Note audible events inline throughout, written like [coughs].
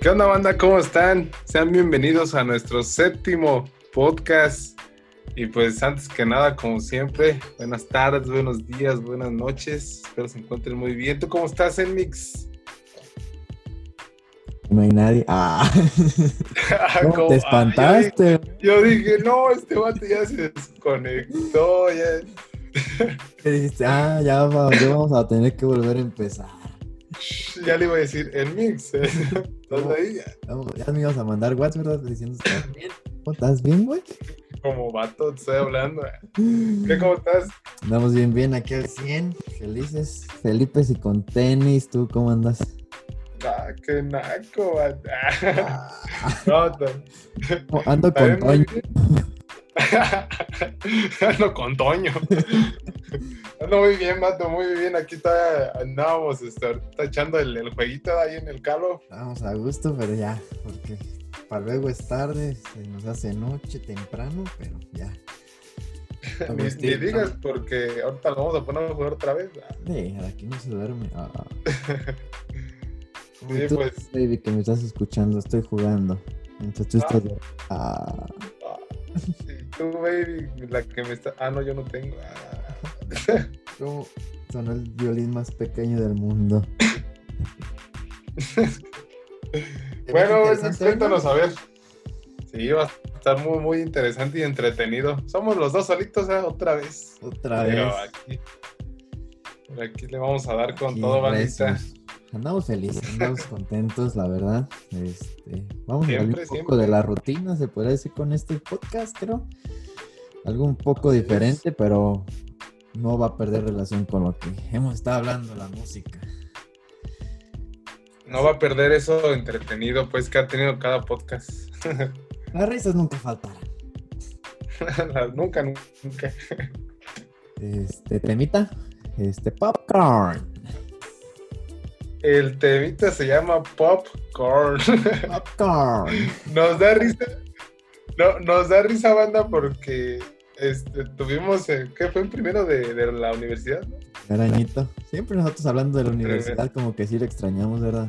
¿Qué onda, banda? ¿Cómo están? Sean bienvenidos a nuestro séptimo podcast. Y pues antes que nada, como siempre, buenas tardes, buenos días, buenas noches. Espero se encuentren muy bien. ¿Tú cómo estás, Enmix? No hay nadie. Ah. ¿Cómo [laughs] ¿Cómo? te espantaste? yo, dije, yo dije, no, este vato ya se desconectó. Ya, ¿Qué dijiste? Ah, ya vamos a tener que volver a empezar. [laughs] ya le iba a decir, Enmix. ¿eh? ¿Estás ahí? Vamos, ya me ibas a mandar WhatsApp, ¿verdad? Diciendo, ¿estás bien? ¿Cómo estás bien, güey? Como vato, te estoy hablando. ¿Qué, cómo estás? Andamos bien, bien, aquí al 100, felices, Felipes y con tenis. ¿Tú cómo andas? Ah, qué naco. [laughs] Ah, No, no. ando con Toño. Ando con Toño. Ando muy bien, Mato, muy bien. Aquí está, andábamos este, ahorita echando el, el jueguito ahí en el calo. Vamos a gusto, pero ya, porque para luego es tarde, se nos hace noche, temprano, pero ya. [laughs] Ni, ni digas porque ahorita lo vamos a poner a jugar otra vez. Ah, Sí, aquí no se duerme. Ah. [laughs] Sí, Y tú, pues. baby, que me estás escuchando, estoy jugando. Mientras tú Ah. estás. Ah. ah, y tú, baby, la que me está. Ah, no, yo no tengo. Ah. ¿Cómo sonó el violín más pequeño del mundo? [laughs] Bueno, ¿Es pues, cuéntanos no? a ver. Sí, va a estar muy, muy interesante y entretenido. Somos los dos solitos, ¿eh? Otra vez. Otra Pero vez. aquí, aquí le vamos a dar con Aquí todo, bandita. Andamos felices, andamos contentos, la verdad. Este, vamos a salir un poco siempre. de la rutina, se puede decir, con este podcast, creo. Algo un poco diferente, pero no va a perder relación con lo que hemos estado hablando, la música. No va a perder eso entretenido, pues, que ha tenido cada podcast. [laughs] Las risas nunca faltarán. nunca, nunca. Este, temita, este, popcorn. El temita se llama Popcorn. [laughs] Popcorn. nos da risa. No, nos da risa, banda, porque este, tuvimos, eh, ¿qué fue en primero de, de la universidad? Arañito. Siempre nosotros hablando de la universidad, como que sí lo extrañamos, ¿verdad?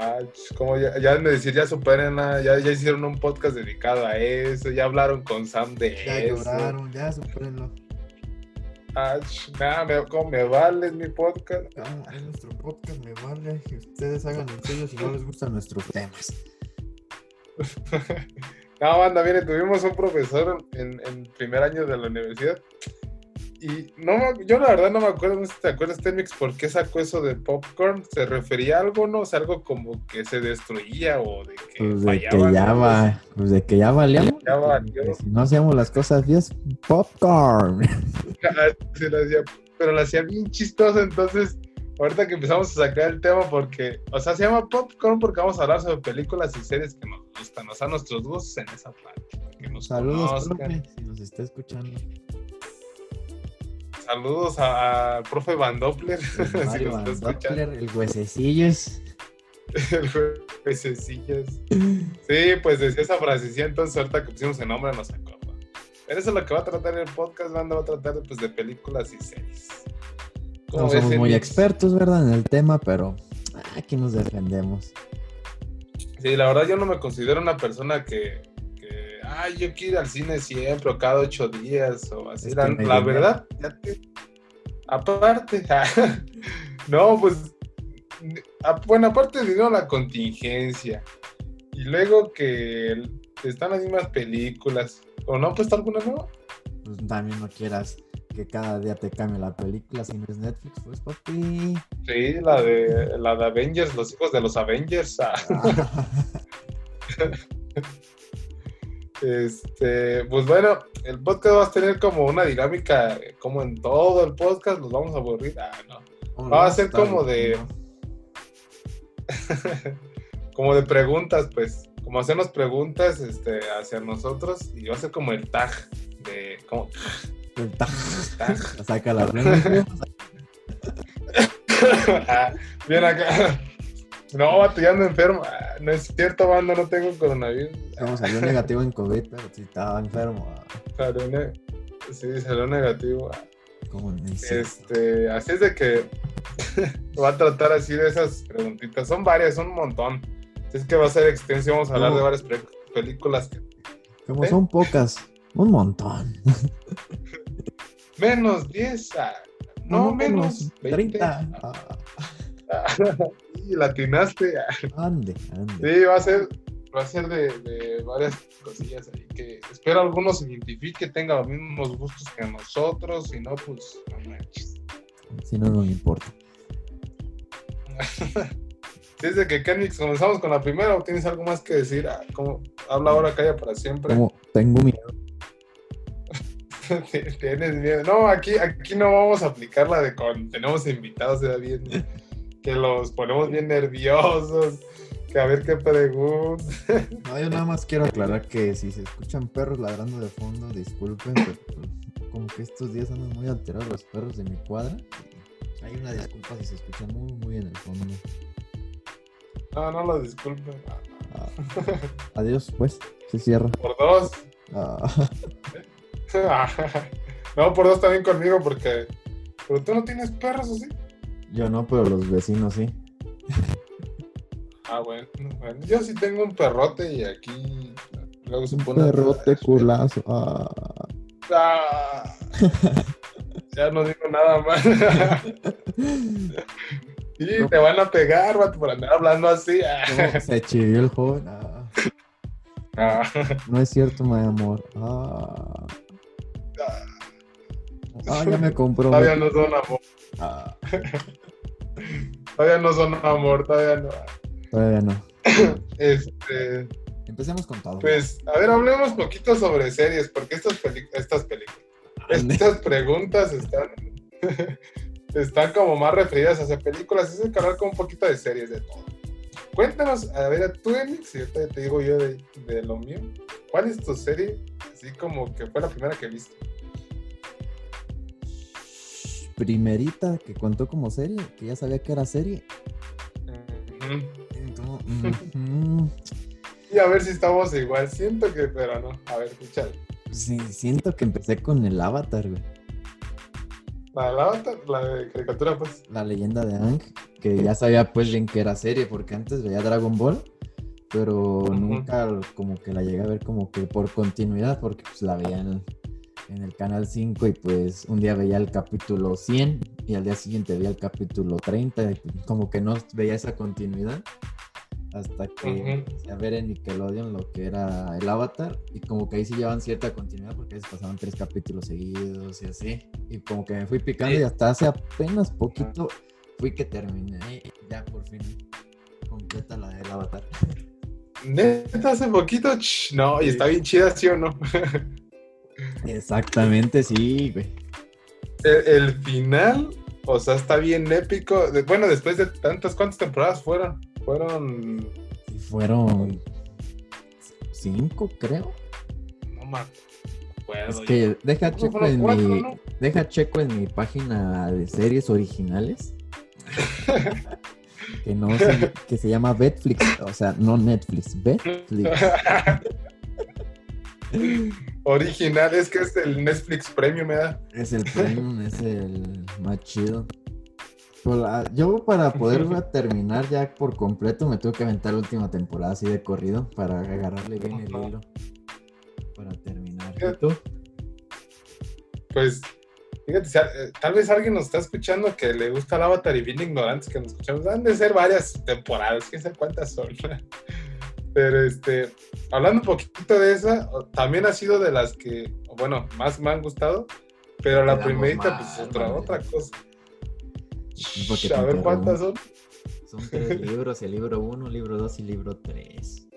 Ah, como ya, ya de decir, ya superen, ya, ya hicieron un podcast dedicado a eso, ya hablaron con Sam de Ya eso. lloraron, ya supérenlo. Ah, nada, me, vale mi podcast. Ah, es nuestro podcast, me vale que ustedes hagan el suyo si no les gustan nuestros temas. [laughs] No, banda, mire, tuvimos un profesor en, en primer año de la universidad. Y no, yo la verdad no me acuerdo, no sé si te acuerdas, Temix, por qué sacó eso de popcorn. ¿Se refería a algo, no? O sea, algo como que se destruía o de que Pues de que fallaban, ya ¿no? va, pues de que ya valíamos. Ya valió. si no hacíamos las cosas bien, popcorn. [laughs] Ah, se la hacía- pero la hacía bien chistosa, entonces ahorita que empezamos a sacar el tema porque, o sea, se llama Popcorn porque vamos a hablar sobre películas y series que nos gustan, o sea, nuestros gustos en esa parte. Que nos Saludos, profe, si nos está escuchando. Saludos a- al profe Van Doppler, [laughs] si Van. Doppler, el huesecillos. [laughs] El juececillas. Sí, pues decía esa frasecilla, entonces ahorita que pusimos el nombre nos acordó. Pero eso es lo que va a tratar el podcast, banda, va a tratar pues, de películas y series. ¿Cómo No ves, somos muy expertos, ¿verdad? En el tema, pero aquí nos defendemos. Sí, la verdad yo no me considero una persona que ay, yo quiero ir al cine siempre o cada ocho días o así. La, no verdad, ya te- aparte, [laughs] no, pues, a- bueno, aparte de dinero, la contingencia. Y luego que están las mismas películas. ¿O no puesto alguna nueva? Pues también no quieras que cada día te cambie la película si no es Netflix, pues papi. Sí, la de, la de Avengers, los hijos de los Avengers. ah. [laughs] Este, pues bueno, el podcast va a tener como una dinámica, eh, como en todo el podcast, nos vamos a aburrir. Ah, no. Va a ser como de- [laughs] como de preguntas, pues, como hacernos preguntas este, hacia nosotros y va a ser como el tag de, como, El tag. [laughs] Saca la lengua. [laughs] Ah, Bien acá. No, vato, ya ando enfermo. Ah, No es cierto, banda, no tengo coronavirus. Como salió negativo en COVID, pero si estaba enfermo. ah, Salió ne- Sí, salió negativo. Ah, necio. Este, así es de que [laughs] va a tratar así de esas preguntitas. Son varias, son un montón. Es que va a ser extenso vamos a hablar No. de varias películas. que- Como ¿Eh? son pocas, un montón. [laughs] Menos 10. ah, no, menos 20. 30. Ah, y [laughs] latinaste. [laughs] ande, ande. Sí, va a ser, va a ser de, de varias cosillas ahí que espero algunos se identifique, tenga los mismos gustos que nosotros, si no, pues no manches. Si no, no me importa. [laughs] Desde que Kenix comenzamos con la primera, ¿o tienes algo más que decir? Ah, como habla ahora, calla para siempre. Como tengo miedo. [laughs] Tienes miedo. No, aquí, aquí no vamos a aplicar la de con tenemos invitados ya bien, que los ponemos bien nerviosos, que a ver qué preguntan. No, yo nada más quiero aclarar que si se escuchan perros ladrando de fondo, disculpen, pero pues, como que estos días andan muy alterados los perros de mi cuadra. Hay una disculpa si se escuchan muy, muy en el fondo. No, no lo disculpen. Ah, adiós, pues, se cierra. Por dos. Ah, [laughs] no, por dos también conmigo, porque. Pero tú no tienes perros, ¿o sí? Yo no, pero los vecinos sí. Ah, bueno, bueno. Yo sí tengo un perrote y aquí. Luego se Un pone. perrote culazo. Ah. Ah. ya no digo nada más. [laughs] y te van a pegar, vato, por andar hablando así. Ah. No, se chivió el joven. Ah. Ah. No es cierto, mi amor. Ah. Ah, ya me compró. Todavía no son amor. Ah, [laughs] Todavía no son amor, todavía no. todavía no. [coughs] Este. Empecemos con todo. Pues, a ver, hablemos poquito sobre series, porque estas, peli- estas películas, estas preguntas están, [laughs] están como más referidas hacia películas, es que hablar con un poquito de series de todo. Cuéntanos, a ver, tú, Emix, y ahorita te digo yo de, de lo mío, ¿cuál es tu serie, así como que fue la primera que viste? Primerita que contó como serie, que ya sabía que era serie. [laughs] Y a ver si estamos igual, siento que, pero no, a ver, escúchale. Sí, siento que empecé con el Avatar, güey. La de la otra, la de caricatura, pues. La leyenda de Aang, que ya sabía pues bien que era serie, porque antes veía Dragon Ball, pero nunca como que la llegué a ver como que por continuidad, porque pues la veía en en el canal 5 y pues un día veía el capítulo 100 y al día siguiente veía el capítulo 30, y pues, como que no veía esa continuidad hasta que Ujú. empecé a ver en Nickelodeon lo que era el Avatar y como que ahí sí llevaban cierta continuidad porque a veces pasaban tres capítulos seguidos y así y como que me fui picando Sí. y hasta hace apenas poquito fui que terminé ya por fin completa la del Avatar. Neta, hace poquito, no, y está bien chida, ¿sí o no? [laughs] Exactamente, sí, güey. el, el final, o sea, está bien épico. Bueno, después de tantas, ¿cuántas temporadas fueron? Fueron, fueron cinco, creo. no me acuerdo. Es que deja checo fueron en cuatro, mi ¿no? deja checo en mi página de series originales. [laughs] que no se, que se llama Betflix, o sea, no Netflix, [laughs] Betflix. [laughs] Original, es que es el Netflix Premium, ¿verdad? Es el premium, es el más chido. Yo para poderla [laughs] terminar ya por completo me tuve que aventar la última temporada así de corrido para agarrarle bien el hilo. Para terminar. ¿Y tú? Pues, fíjate, eh, tal vez alguien nos está escuchando que le gusta el Avatar y bien ignorantes que nos escuchamos. Han de ser varias temporadas, quién sabe cuántas son. [laughs] Pero este, hablando un poquito de esa, también ha sido de las que, bueno, más me han gustado. Pero la primerita, mal, pues otra, otra cosa. porque A ver cuántas son. Son tres libros, el libro 1, libro 2 y libro 3.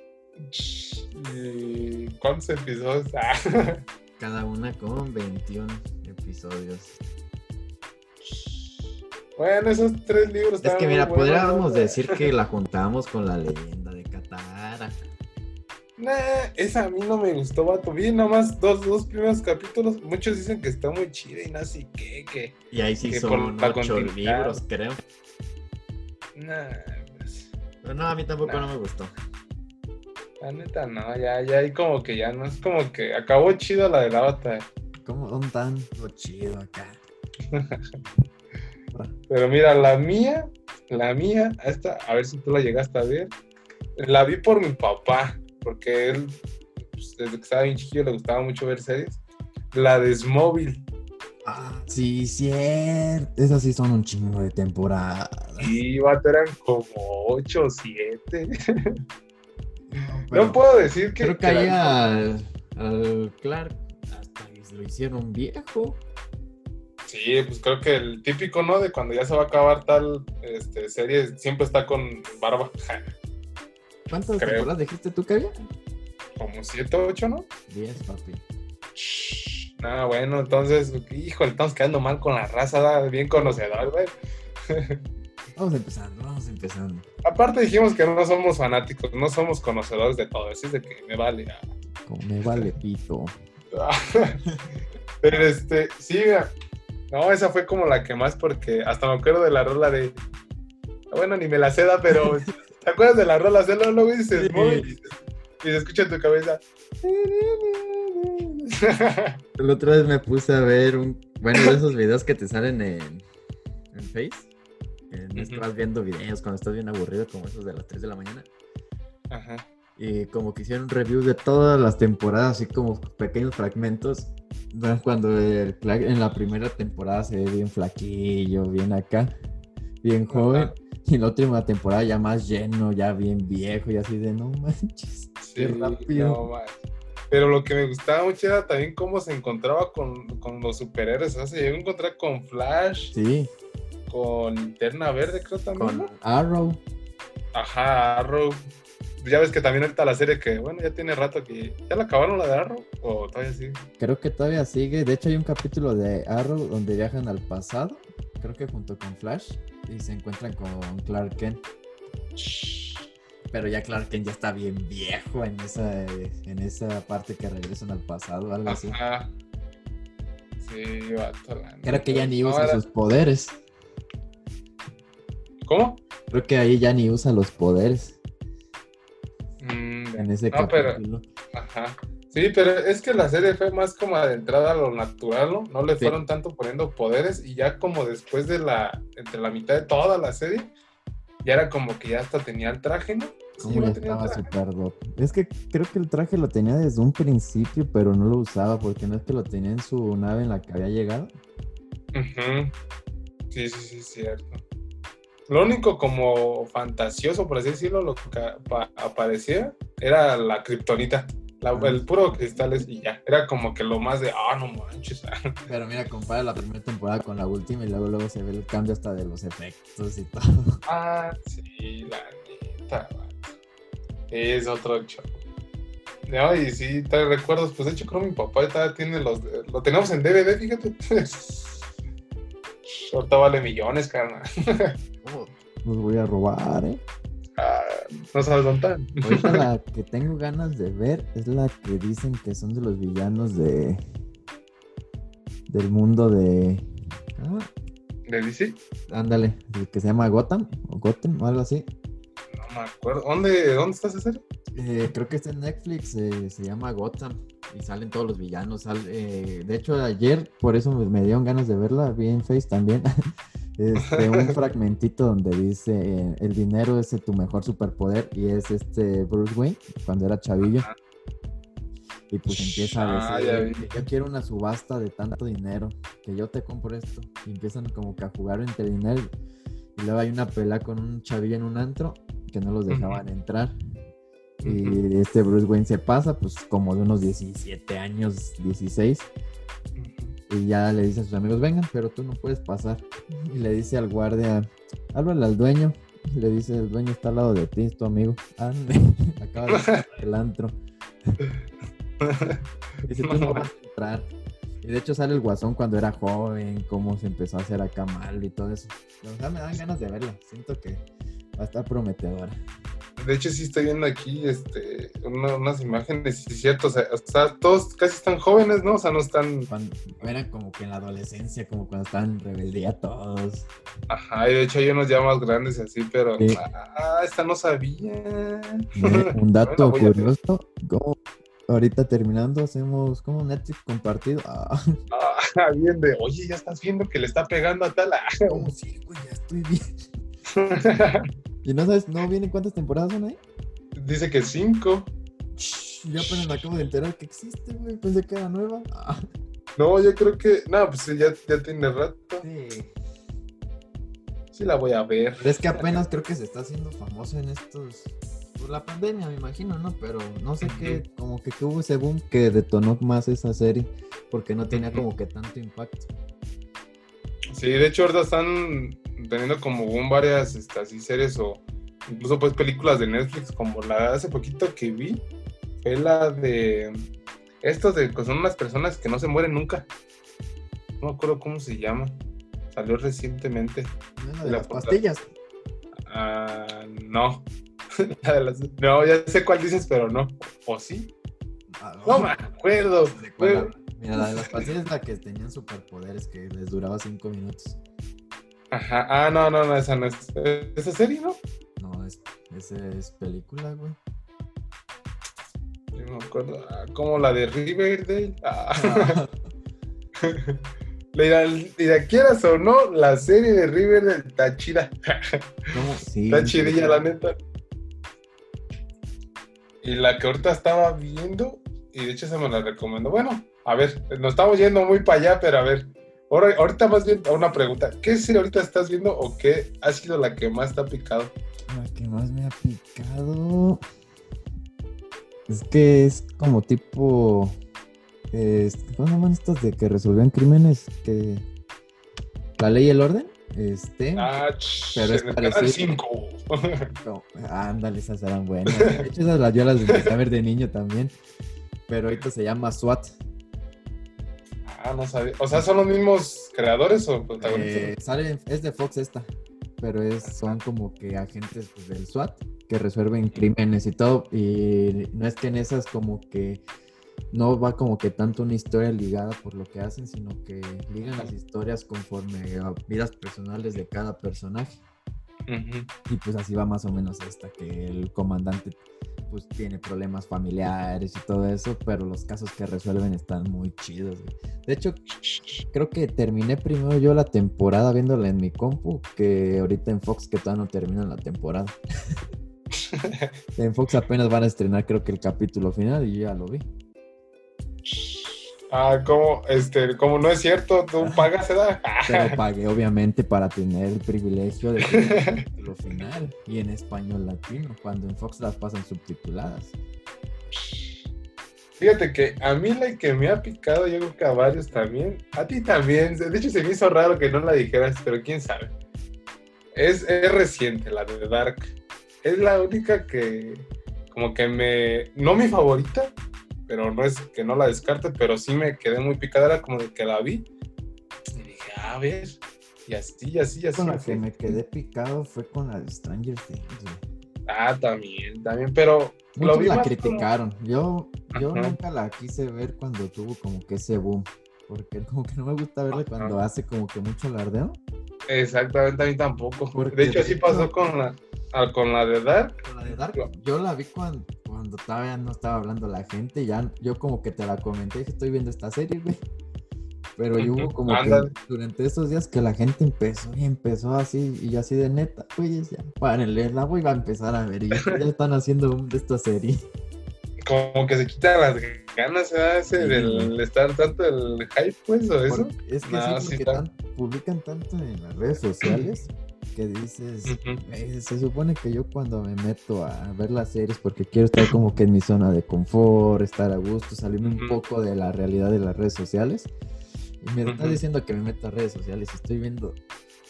¿Y cuántos episodios? [laughs] Ah, Cada una con 21 episodios. bueno, esos tres libros. Es que mira, buenos. podríamos decir que la juntamos con la leyenda de. Nah, esa a mí no me gustó, vato. Vi nomás dos, dos primeros capítulos. Muchos dicen que está muy chida y no sé qué, que. Y ahí sí Que por son la ocho libros, creo. Nah, pues, Pero no, a mí tampoco Nah. no me gustó. la neta no, ya, ya hay como que ya no es como que acabó chido la del Avatar. ¿Cómo son tan lo chido acá? [laughs] Pero mira, la mía, la mía, esta, a ver si tú la llegaste a ver. La vi por mi papá, porque él, pues, desde que estaba bien chiquillo, le gustaba mucho ver series. La de Smóvil. Ah, sí, cierto. Esas sí son un chingo de temporadas. Y vato, eran como 8 o 7. no puedo decir que. Creo que ahí al, al Clark hasta lo hicieron viejo. Sí, pues creo que el típico, ¿no? De cuando ya se va a acabar tal este, serie, siempre está con barba. [laughs] ¿Cuántas Creo. temporadas dijiste tú que había? Como 7 o 8, ¿no? 10, papi. Ah, bueno, entonces, híjole, estamos quedando mal con la raza, bien conocedor, güey. [laughs] Vamos empezando, vamos empezando. Aparte dijimos que no somos fanáticos, no somos conocedores de todo, así es de que me vale. ah. Como me vale pito. [laughs] Pero este, sí, no, esa fue como la que más porque hasta me acuerdo de la rola de, bueno, ni me la seda, pero [laughs] ¿te acuerdas de la rola? Se luego luego dices, Sí. "Muy", y, se escucha en tu cabeza. La otra vez me puse a ver un, bueno, de esos videos que te salen en, en Face. Ujú. estás viendo videos cuando estás bien aburrido, como esos de las 3 de la mañana. Ajá. Y como que hicieron reviews de todas las temporadas, así como pequeños fragmentos. Cuando el en la primera temporada se ve bien flaquillo, bien acá, bien joven. Ajá. Y en la última temporada ya más lleno, ya bien viejo y así de no manches. Sí, Qué rápido. no. Pero lo que me gustaba mucho era también cómo se encontraba con, con los superhéroes. O sea, se llegó a encontrar con Flash, Sí, con Linterna Verde, creo también. con ¿no? Arrow. Ajá, Arrow. Ya ves que también ahorita la serie que, bueno, ya tiene rato que. ¿Ya la acabaron la de Arrow? ¿O todavía sí? Creo que todavía sigue. De hecho, hay un capítulo de Arrow donde viajan al pasado. Creo que junto con Flash. Y se encuentran con Clark Kent. Pero ya Clark Kent ya está bien viejo en esa, en esa parte que regresan al pasado, algo así. Ajá. Sí, vato. Creo que ya ni usa sus poderes. ¿Cómo? Creo que ahí ya ni usa los poderes Mm, en ese no, pero- capítulo. Ajá. Sí, pero es que la serie fue más como adentrada a lo natural, ¿no? No le Sí. fueron tanto poniendo poderes y ya como después de la, entre la mitad de toda la serie, ya era como que ya hasta tenía el traje, ¿no? Sí, ya tenía el estaba traje. super dope. Es que creo que el traje lo tenía desde un principio, pero no lo usaba porque no es que lo tenía en su nave en la que había llegado. Ujú. Sí, sí, sí, cierto. Lo único como fantasioso, por así decirlo, lo que apa- aparecía era la kriptonita. La- el puro cristales y ya. Era como que lo más de, ah, no manches. [laughs] Pero mira, compara la primera temporada con la última y luego luego se ve el cambio hasta de los efectos y todo. [laughs] Ah, sí, la neta. Es otro show. No, y sí, trae recuerdos. Pues de hecho, creo que mi papá todavía tiene los. Lo tenemos en DVD, fíjate. [laughs] Ahorita vale millones, carnal. Los voy a robar, ¿eh? No sabes dónde están. Ahorita la [laughs] que tengo ganas de ver es la que dicen que son de los villanos de. del mundo de. Ah, ¿De DC? ándale, que se llama Gotham o Gotham o algo así. No me acuerdo. ¿Dónde, dónde está esa serie? Eh, creo que está en Netflix, eh, se llama Gotham y salen todos los villanos. sal- eh, de hecho, ayer por eso me, me dieron ganas de verla, vi en Face también. [laughs] Este, un [laughs] fragmentito donde dice eh, el dinero es tu mejor superpoder y es este Bruce Wayne cuando era chavillo. Y pues empieza a Ah, decir, yo quiero una subasta de tanto dinero, que yo te compro esto. Y empiezan como que a jugar entre dinero. Y luego hay una pelea con un chavillo en un antro que no los dejaban entrar. Y este Bruce Wayne se pasa, pues como de unos 17 años, 16. Y ya le dice a sus amigos, vengan, pero tú no puedes pasar. Y le dice al guardia, háblale al dueño. Y le dice, el dueño está al lado de ti, es tu amigo. Ande, [laughs] acaba de salir del antro. [laughs] Dice, tú no vas a entrar. Y de hecho sale el guasón cuando era joven, cómo se empezó a hacer acá mal y todo eso. O sea, me dan ganas de verla. Siento que va a estar prometedora. De hecho, sí estoy viendo aquí este, una- unas imágenes, y es cierto, o sea, o sea, todos casi están jóvenes, ¿no? O sea, no están, Cuando, eran como que en la adolescencia, como cuando estaban en rebeldía todos. ajá, y de hecho hay unos ya más grandes y así, pero, Sí. ah, esta no sabía. Eh, [laughs] Un dato Bueno, curioso, como ahorita terminando hacemos como un Netflix compartido. Ah, Ah, [laughs] bien de, oye, ya estás viendo que le está pegando a tal. Ah, oh, sí, güey, ya estoy bien. [laughs] ¿Y no sabes, no vienen cuántas temporadas son ahí? dice que cinco. Yo apenas me acabo de enterar que existe, güey. Pensé que era nueva. Ah, No, yo creo que. No, pues ya, ya tiene rato. sí. Sí, la voy a ver. Pero es que apenas creo que se está haciendo famoso en estos. Por la pandemia, me imagino, ¿no? Pero no sé qué, como que, que hubo ese boom que detonó más esa serie, porque no tenía como que tanto impacto. Sí, de hecho, ahorita están teniendo como boom varias este, así series o incluso pues películas de Netflix, como la de hace poquito que vi, fue la de estos de que son unas personas que no se mueren nunca. No me acuerdo cómo se llama. Salió recientemente. ¿No es la de La las portada. pastillas? Ah, no. [laughs] La de las- No, ya sé cuál dices, pero no. ¿O sí? Ah, No me acuerdo. Mira, la de las pastillas es la que tenían superpoderes que les duraba cinco minutos. Ajá. Ah, no, no, no, esa no es. ¿Esa serie, no? No, es, esa es película, güey. Yo me acuerdo. Ah, como la de Riverdale. Ah. [laughs] Mira, mira, quieras o no, la serie de Riverdale está chida. ¿Cómo? Sí. Está chidilla, la neta. Y la que ahorita estaba viendo, y de hecho se me la recomendó. Bueno, a ver, nos estamos yendo muy para allá, pero a ver. Ahora, ahorita más bien una pregunta. ¿Qué serie ahorita estás viendo o qué ha sido la que más te ha picado? La que más me ha picado. Es que es como tipo. eh, ¿Cómo se llaman estos de que resolvían crímenes? Que. La ley y el orden. Este. Ah, Pero es parecido. 5. [laughs] no, ándale, esas eran buenas. De hecho, esas las- yo las empecé a ver de niño también. Pero ahorita se llama SWAT. Ah, no sabía. O sea, ¿son los mismos creadores o protagonistas? Eh, sale, es de Fox esta, pero es, son como que agentes pues, del SWAT que resuelven crímenes y todo. Y no es que en esas como que no va como que tanto una historia ligada por lo que hacen, sino que ligan las historias conforme a vidas personales de cada personaje. Y pues así va más o menos esta, que el comandante pues tiene problemas familiares y todo eso, pero los casos que resuelven están muy chidos. güey. De hecho, creo que terminé primero yo la temporada viéndola en mi compu que ahorita en Fox que todavía no terminan la temporada. [laughs] en Fox apenas van a estrenar creo que el capítulo final y yo ya lo vi. Ah, como, este, como no es cierto, tú pagas, ¿verdad? [laughs] Pero pagué obviamente para tener el privilegio de ver el final y en español latino, cuando en Fox las pasan subtituladas. Fíjate que a mí la que me ha picado, yo creo que a varios también, a ti también, de hecho se me hizo raro que no la dijeras, pero quién sabe. Es, es reciente, la de Dark. Es la única que, como que me, no mi favorita, pero no es que no la descarte, pero sí me quedé muy picada, era como de que la vi y dije, a ver, y así, y así, y así. Con la que me quedé picado fue con la de Stranger Things. güey. Ah, también, también, pero lo Muchos vi la como- criticaron. Yo, yo Ajá. nunca la quise ver cuando tuvo como que ese boom. Porque [laughs] como que no me gusta verla Ajá. cuando hace como que mucho alardeo. Exactamente, a mí tampoco. Porque de hecho, así pasó con la, ah, con la de Dark. Con la de Dark, yo la vi cuando, cuando todavía no estaba hablando la gente. Ya, yo como que te la comenté, dije, estoy viendo esta serie, güey. Pero yo hubo como que durante esos días que la gente empezó y empezó así, y yo así de neta, güey, ya, párenle, la voy a empezar a ver. Y ya, [laughs] están haciendo de esta serie. Como que se quitan las ganas, Sí, del güey. estar tanto el hype, pues, o eso. Es que No, sí, sí porque tan- publican tanto en las redes sociales que dices, Ujú. "Güey, se supone que yo cuando me meto a ver las series porque quiero estar como que en mi zona de confort, estar a gusto, salirme un Ujú. poco de la realidad de las redes sociales. Y me estás Ujú. diciendo que me meto a redes sociales y estoy viendo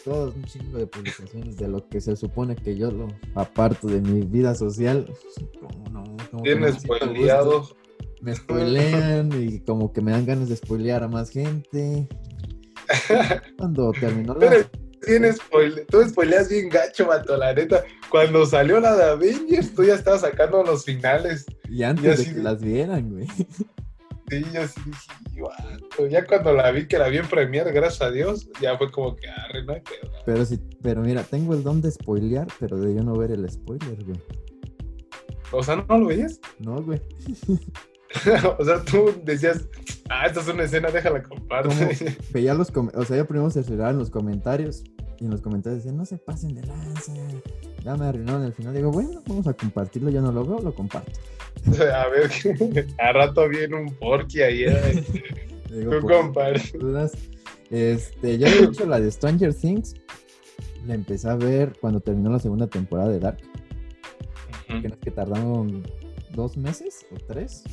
todo un chingo de publicaciones de lo que se supone que yo lo aparto de mi vida social. [laughs] Como no, como Tienes spoileado. me spoilean y como que me dan ganas de spoilear a más gente. [laughs] Cuando terminó la... Pero tienes spoile, tú spoileas bien gacho, mato, la neta. Cuando salió la de Avengers, tú ya estabas sacando los finales. Y antes y de así que de- las vieran, güey. Sí, yo sí dije, "Guato". Ya cuando la vi, que la vi en Premiere, gracias a Dios, ya fue como que, arre, no. Pero sí, pero mira, tengo el don de spoilear, pero de yo no ver el spoiler, güey. O sea, ¿no lo veías? No, güey. [laughs] [laughs] o sea, tú decías, ah, esta es una escena, déjala compartir. [laughs] Veía los o sea, yo primero se en los comentarios Y en los comentarios decían, no se pasen de lanza. Ya me arruinaron el final. Digo, bueno, vamos a compartirlo. Ya no lo veo, lo comparto. [laughs] A ver, a rato viene un porky ahí. ¿eh? Digo, Tú pues, compartes. Este, yo de hecho la de Stranger Things la empecé a ver cuando terminó la segunda temporada de Dark. Es que tardaron dos meses o tres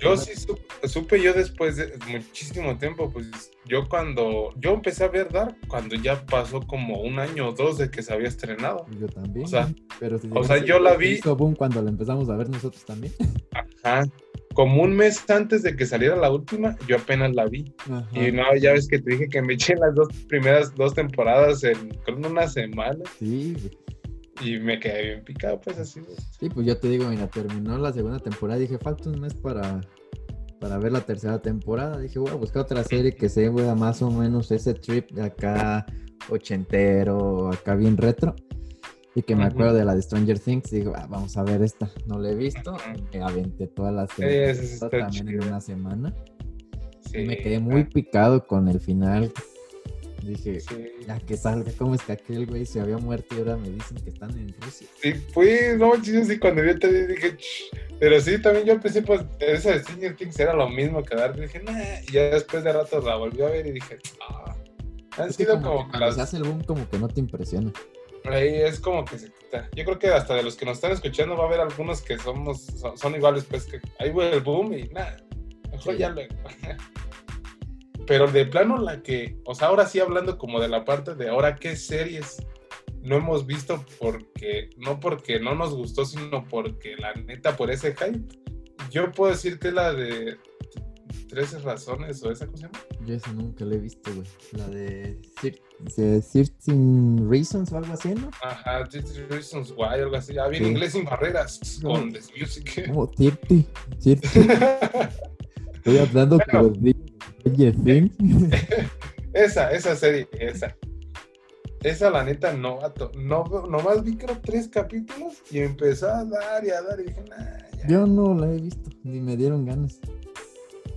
Yo sí supe, supe yo después de muchísimo tiempo, pues yo cuando, yo empecé a ver Dark cuando ya pasó como un año o dos de que se había estrenado. Yo también. O sea, pero si o sea, digamos, yo la vi- hizo boom cuando la empezamos a ver nosotros también. [laughs] Ajá. Como un mes antes de que saliera la última, yo apenas la vi. Ajá. Y no, ya ves que te dije que me eché las dos primeras dos temporadas en con una semana Sí. Y me quedé bien picado, pues así. sí, pues yo te digo, mira, terminó la segunda temporada y dije, falta un mes para, para ver la tercera temporada. Dije, voy a buscar otra serie que sea güey, más o menos ese trip de acá ochentero, acá bien retro. Y que me acuerdo de la de Stranger Things. Digo, "Ah, vamos a ver esta. No la he visto. Me aventé todas las esa sí también en chida. una semana. Sí, Y me quedé muy picado con el final. Dije, sí. ya que salga, ¿cómo es que aquel güey se había muerto y ahora me dicen que están en Rusia? Sí, fui, no, sí, sí, cuando yo te dije, "Ch". pero sí, también yo al principio, pues, esa de Stranger Things era lo mismo que Dark, dije, nah, y ya después de rato la volví a ver y dije, ah, han Es que sido como como, que las, se hace el boom, como que no te impresiona. ahí es como que se quita, yo creo que hasta de los que nos están escuchando va a haber algunos que somos, son, son iguales, pues, que ahí fue el boom y nada, mejor Sí. ya luego. [laughs] Pero de plano la que, o sea, ahora sí hablando como de la parte de ahora qué series no hemos visto porque, no porque no nos gustó, sino porque la neta por ese hype, yo puedo decir que es la de 13 razones o esa cosa. Yo esa nunca la he visto, güey. La de, Thir- de 13 Reasons o algo así, ¿no? Ajá, 13 Reasons Why, algo así. Ah, bien Sí. inglés sin barreras, No. con The Music. Como 30, 30. Estoy hablando Bueno. con los. [laughs] esa, esa serie, esa. Esa, la neta, no. No, nomás vi creo tres capítulos y empezó a dar y a dar y dije, nah, ya. Yo no la he visto, ni me dieron ganas.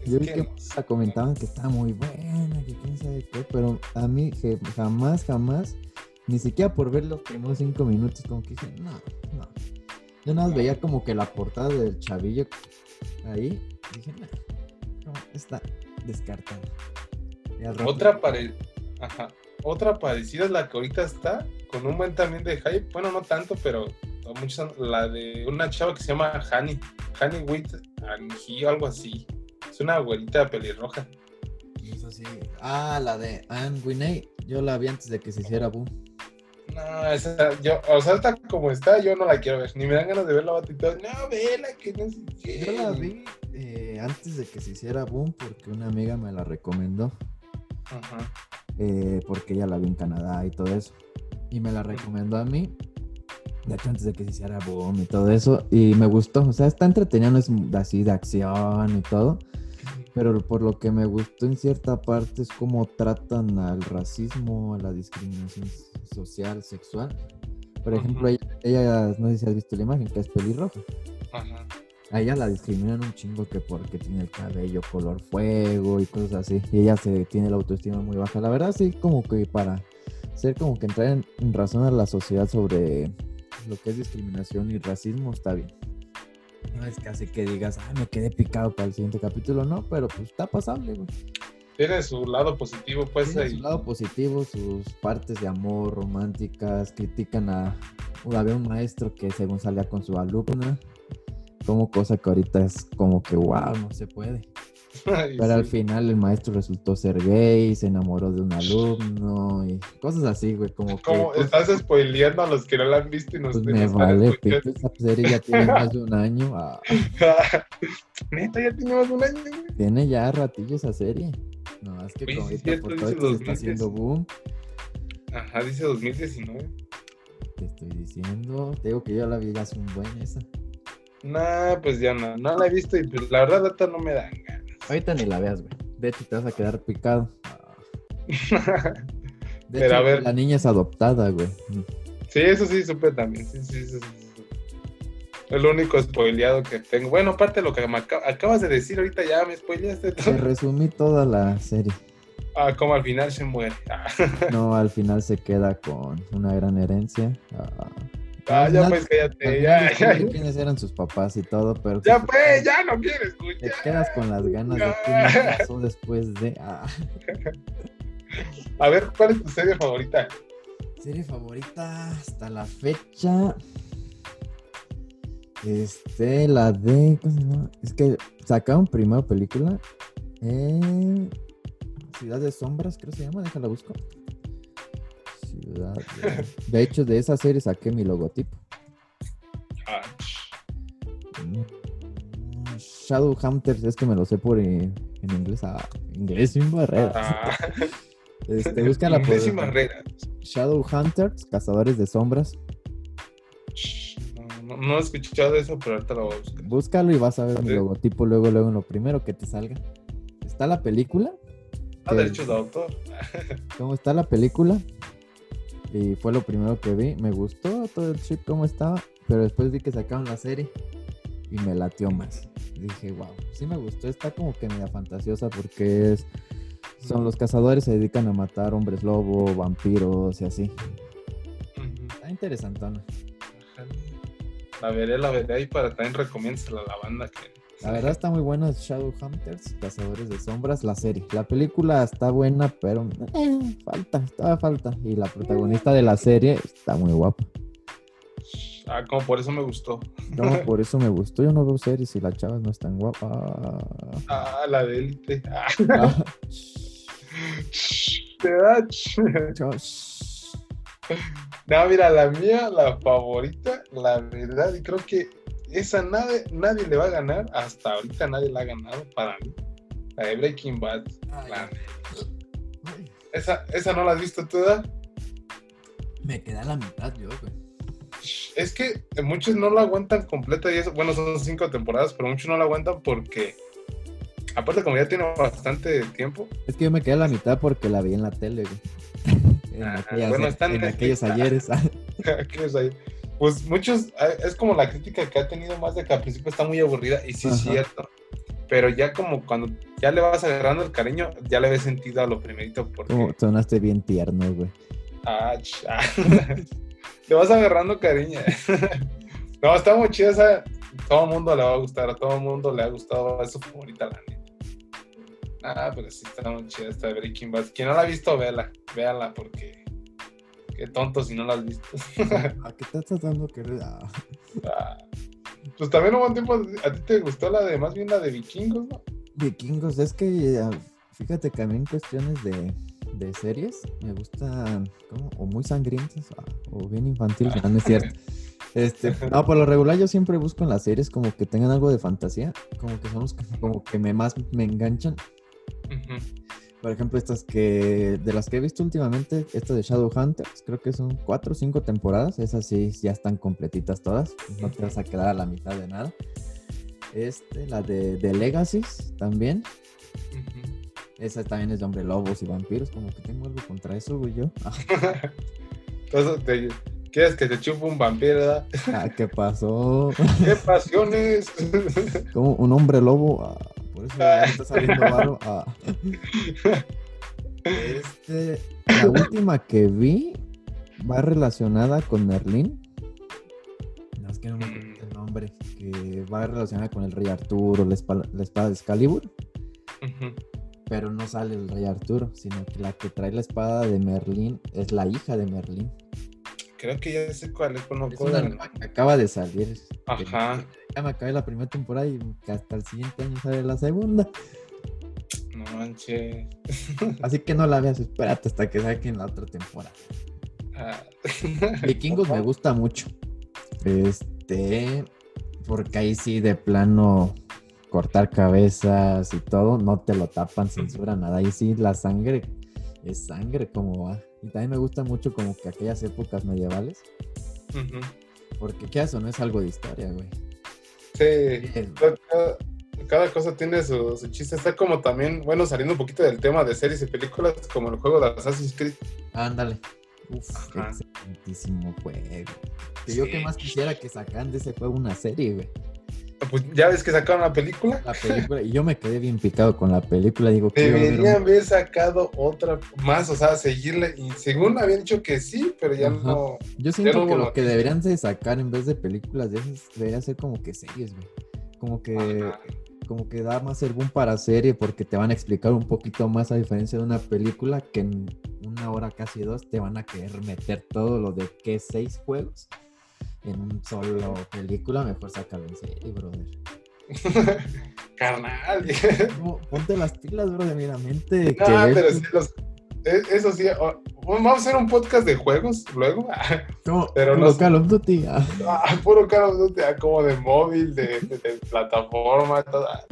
es Yo vi que que comentaban que estaba muy buena, que quién sabe qué, pero a mí jamás, jamás, ni siquiera por ver los primeros cinco minutos, como que dije, no, no. Yo nada más veía como que la portada del chavillo ahí, dije, no, no, está rato- Otra, pare... Ajá. Otra parecida es la que ahorita está, con un buen también de hype. Bueno, no tanto, pero a muchos, la de una chava que se llama. Honey with and he, algo así. Es una abuelita pelirroja. Eso sí. Ah, la de Anne Winnie, yo la vi antes de que se hiciera boom. No, esa, yo, o sea, está como está, yo no la quiero ver. Ni me dan ganas de verla, vato, y todo. No, vela, que no sé qué. Yo la vi antes de que se hiciera boom porque una amiga me la recomendó. Ajá. eh, porque ella la vio en Canadá y todo eso. Y me la recomendó a mí, de hecho antes de que se hiciera boom y todo eso, y me gustó, o sea, está entretenido, es así de acción y todo, pero por lo que me gustó en cierta parte es cómo tratan al racismo, a la discriminación social, sexual. Por ejemplo, ella, ella, no sé si has visto la imagen, que es pelirroja. Ajá. A ella la discriminan un chingo que porque tiene el cabello color fuego y cosas así. Y ella se tiene la autoestima muy baja. La verdad, sí, como que para ser como que entrar en, razón a la sociedad sobre lo que es discriminación y racismo, está bien. No es casi que digas, ay, me quedé picado para el siguiente capítulo, no, pero pues está pasable, güey. Tiene su lado positivo, pues. Tiene ahí. su lado positivo, sus partes de amor románticas, critican a... Había un maestro que según salía con su alumna, como cosa que ahorita es como que, wow, no se puede. Pero al final el maestro resultó ser gay, se enamoró de un alumno y cosas así, güey, como que... Como pues, estás spoileando a los que no la han visto y nos, pues me vale, escuchando. pito, esa serie ya tiene [laughs] más de un año. ah, [laughs] Neta, ya tenemos un año. güey. tiene ya ratillo esa serie. No, es que Oye, como sí, por todo esto se está 2010. haciendo boom. Ajá, dice 2019. Te estoy diciendo, te digo que yo la vi hace un buen esa. Nah, pues ya no, no la he visto y pues la verdad ahorita no me dan ganas. Ahorita ni la veas, güey. De hecho, te vas a quedar picado. [laughs] De Pero hecho, a ver. la niña es adoptada, güey. sí, eso sí supe también. Sí, sí, sí, sí. Es lo único spoileado que tengo. Bueno, aparte de lo que me aca- acabas de decir ahorita ya me spoileaste Te todo. resumí toda la serie. Ah, como al final se muere. [laughs] No, al final se queda con una gran herencia. Ah, Ah, ya pues cállate, ya, ya, quiénes eran sus papás y todo, pero ya pues, ya no quiero te escuchar. quedas con las ganas de qué pasó después de. ah. [laughs] A ver, ¿cuál es tu serie favorita? Serie favorita hasta la fecha. Este, la de. ¿Cómo se llama? Es que sacaron primero película. Eh, Ciudad de Sombras, creo que se llama. Déjala busco. De... hecho, de esa serie saqué mi logotipo. Ah, Shadowhunters, es que me lo sé por en inglés. Ah, inglés sin barreras. ah, Este, búscala por Inglés y barreras. Shadowhunters, Cazadores de Sombras. No, no, he escuchado eso, pero ahorita lo voy a buscar. Búscalo y vas a ver mi logotipo luego, luego en lo primero que te salga. Está la película. Ah, derechos de autor. ¿Cómo está la película? Y fue lo primero que vi. Me gustó todo el chip cómo estaba. Pero después vi que sacaron la serie y me latió más. Dije, wow, sí me gustó. Está como que media fantasiosa porque es, son los cazadores se dedican a matar hombres lobo, vampiros y así. Está interesantona. La veré, la veré ahí para también recomiéndasela a la banda que. La verdad está muy buena Shadowhunters, Cazadores de Sombras, la serie. La película está buena, pero eh, falta, estaba falta. Y la protagonista de la serie está muy guapa. Ah, como por eso me gustó. No, por eso me gustó. Yo no veo series y la chava no es tan guapa. Ah, la de élite. Ah, Ah, te da. No, mira, la mía, la favorita, la verdad, y creo que esa nadie, nadie le va a ganar. Hasta ahorita nadie la ha ganado para mí. La de Breaking Bad. La- Ay, esa, esa no la has visto toda. Me queda la mitad yo, güey. Es que muchos no la aguantan completa y eso, bueno, son cinco temporadas, pero muchos no la aguantan porque, aparte como ya tiene bastante tiempo, Es que yo me quedé a la mitad porque la vi en la tele, güey. En, aquellas- bueno, está en en aquellos ayeres. ¿qué es ahí? Pues muchos, ah, es como la crítica que ha tenido más de que al principio está muy aburrida y sí es cierto, pero ya como cuando ya le vas agarrando el cariño, ya le ves sentido a lo primerito porque... Como sonaste bien tierno, güey. Ah, ah. [laughs] le vas agarrando cariño. [laughs] no, está muy chida esa. Todo el mundo le va a gustar, a todo el mundo le ha gustado. Es su favorita, la neta. Ah, pero sí está muy chida esta Breaking Bad. Quien no la ha visto, véala. Véala porque. Qué tonto si no la has visto. [laughs] [laughs] ¿A qué estás dando que ah. Ah. Pues también hubo un tiempo. A ti te gustó la de, más bien la de vikingos, ¿no? Vikingos, es que ah, fíjate que a mí en cuestiones de, de series me gustan como o muy sangrientas ah, o bien infantiles, no, no es cierto. [laughs] Este, no, por lo regular yo siempre busco en las series como que tengan algo de fantasía, como que son los que como que me más me enganchan. Ujú. Por ejemplo, estas que de las que he visto últimamente, esta de Shadowhunters, creo que son cuatro o cinco temporadas, esas sí ya están completitas todas, no te vas a quedar a la mitad de nada. Este, la de, de Legacies también, esa también es de hombre lobos y vampiros, como que tengo algo contra eso, güey, yo. [laughs] Ah, Entonces, te- ¿quieres que te chupe un vampiro, verdad? ah, ¿qué pasó? ¡Qué pasiones! [laughs] Como un hombre lobo, ah, por eso ya me está saliendo varo. ah. Este, la última que vi va relacionada con Merlín. No, es que no me acuerdo el nombre. Que va relacionada con el rey Arturo, la espada, la espada de Excalibur. Pero no sale el rey Arturo, sino que la que trae la espada de Merlín es la hija de Merlín. Creo que ya sé cuál es, no Es una que acaba de salir. Ajá. Ya me acabé la primera temporada y hasta el siguiente año sale la segunda. No manches. [laughs] Así que no la veas, espérate hasta que saquen la otra temporada. Ah. Vikingos me gusta mucho. Este, porque ahí sí de plano cortar cabezas y todo, no te lo tapan, censura nada. Ahí sí la sangre es sangre como va. Y también me gusta mucho como que aquellas épocas medievales, porque qué eso no es algo de historia, güey. Sí. Cada, cada cosa tiene su, su chiste. Está como también, bueno, saliendo un poquito del tema de series y películas, como el juego de Assassin's Creed. Ándale. Uf, excelentísimo juego. Que yo que más quisiera que sacan de ese juego una serie, güey. Pues ya ves que sacaron la película. La película, y yo me quedé bien picado con la película. Digo, Deberían haber sacado otra más, o sea, seguirle. Y según habían dicho que sí, pero ya Ajá. no. Yo siento no que lo que deberían de sacar en vez de películas de esas debería ser como que series, güey. Como que, Ajá. como que da más el boom para serie porque te van a explicar un poquito más a diferencia de una película que en una hora casi dos te van a querer meter todo lo de que seis juegos en un solo película. Mejor sácalo en serie, brother. [laughs] Carnal. No, ponte las pilas, brother. Mira, mente No, pero sí, los- e- eso sí. Vamos a hacer un podcast de juegos luego. como, pero como los- Call of Duty, ah. Ah, [laughs] puro Call of Duty, ah, como de móvil, de, de- de plataforma, toda.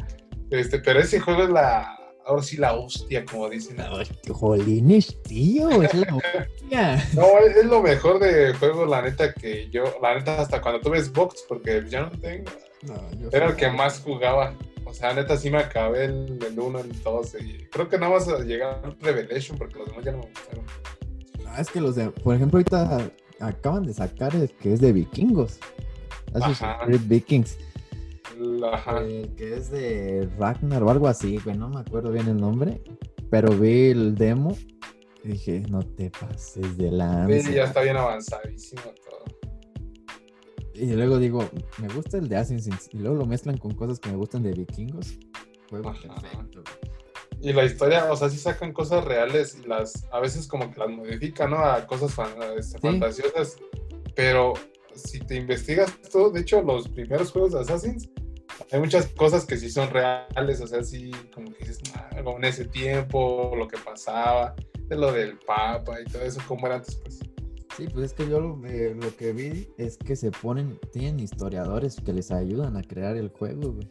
Este, pero ese juego es la. Ahora sí, la hostia, como dicen. Ay, Jolines, tío, es la hostia. [laughs] No, es, es lo mejor de juegos, la neta, que yo, la neta, hasta cuando tuve Xbox, porque ya no tengo, No, yo era el que más jugaba. O sea, neta, sí me acabé el, el 1, el 2, y creo que nada más a llegar Revelation, porque los demás ya no me gustaron. Ah, es que los de, por ejemplo, ahorita acaban de sacar el que es de vikingos. Vikings. Eh, que es de Ragnar o algo así, güey, no me acuerdo bien el nombre. Pero vi el demo y dije, no te pases de lanza. Sí, ya está bien avanzadísimo todo. Y luego digo, me gusta el de Assassin's y luego lo mezclan con cosas que me gustan de vikingos. Juego Ajá. perfecto. Y la historia, o sea, sí sacan cosas reales y las, a veces como que las modifican, ¿no? A cosas fan- este, fantasiosas. Pero si te investigas todo, de hecho, los primeros juegos de Assassin's, hay muchas cosas que sí son reales, o sea, sí, como que dices, "Ah, como en ese tiempo, lo que pasaba, de lo del Papa y todo eso, como era antes, pues. Sí, pues es que yo lo, eh, lo que vi es que se ponen, tienen historiadores que les ayudan a crear el juego, güey.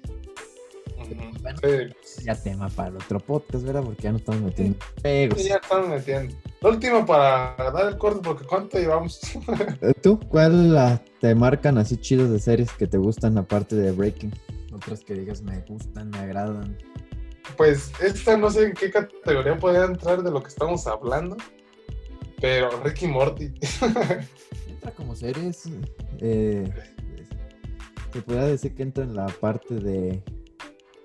Bueno. Sí, Ya tema para el otro podcast, ¿verdad? Porque ya no estamos metiendo sí, ya están metiendo. Lo último para dar el corte, porque ¿cuánto llevamos? [laughs] Eh, ¿Tú cuál te marcan así chidos de series que te gustan aparte de Breaking? Otras que digas me gustan, me agradan. Pues esta no sé en qué categoría podría entrar de lo que estamos hablando, pero Ricky Morty. [laughs] Entra como series. Eh, se podría decir que entra en la parte de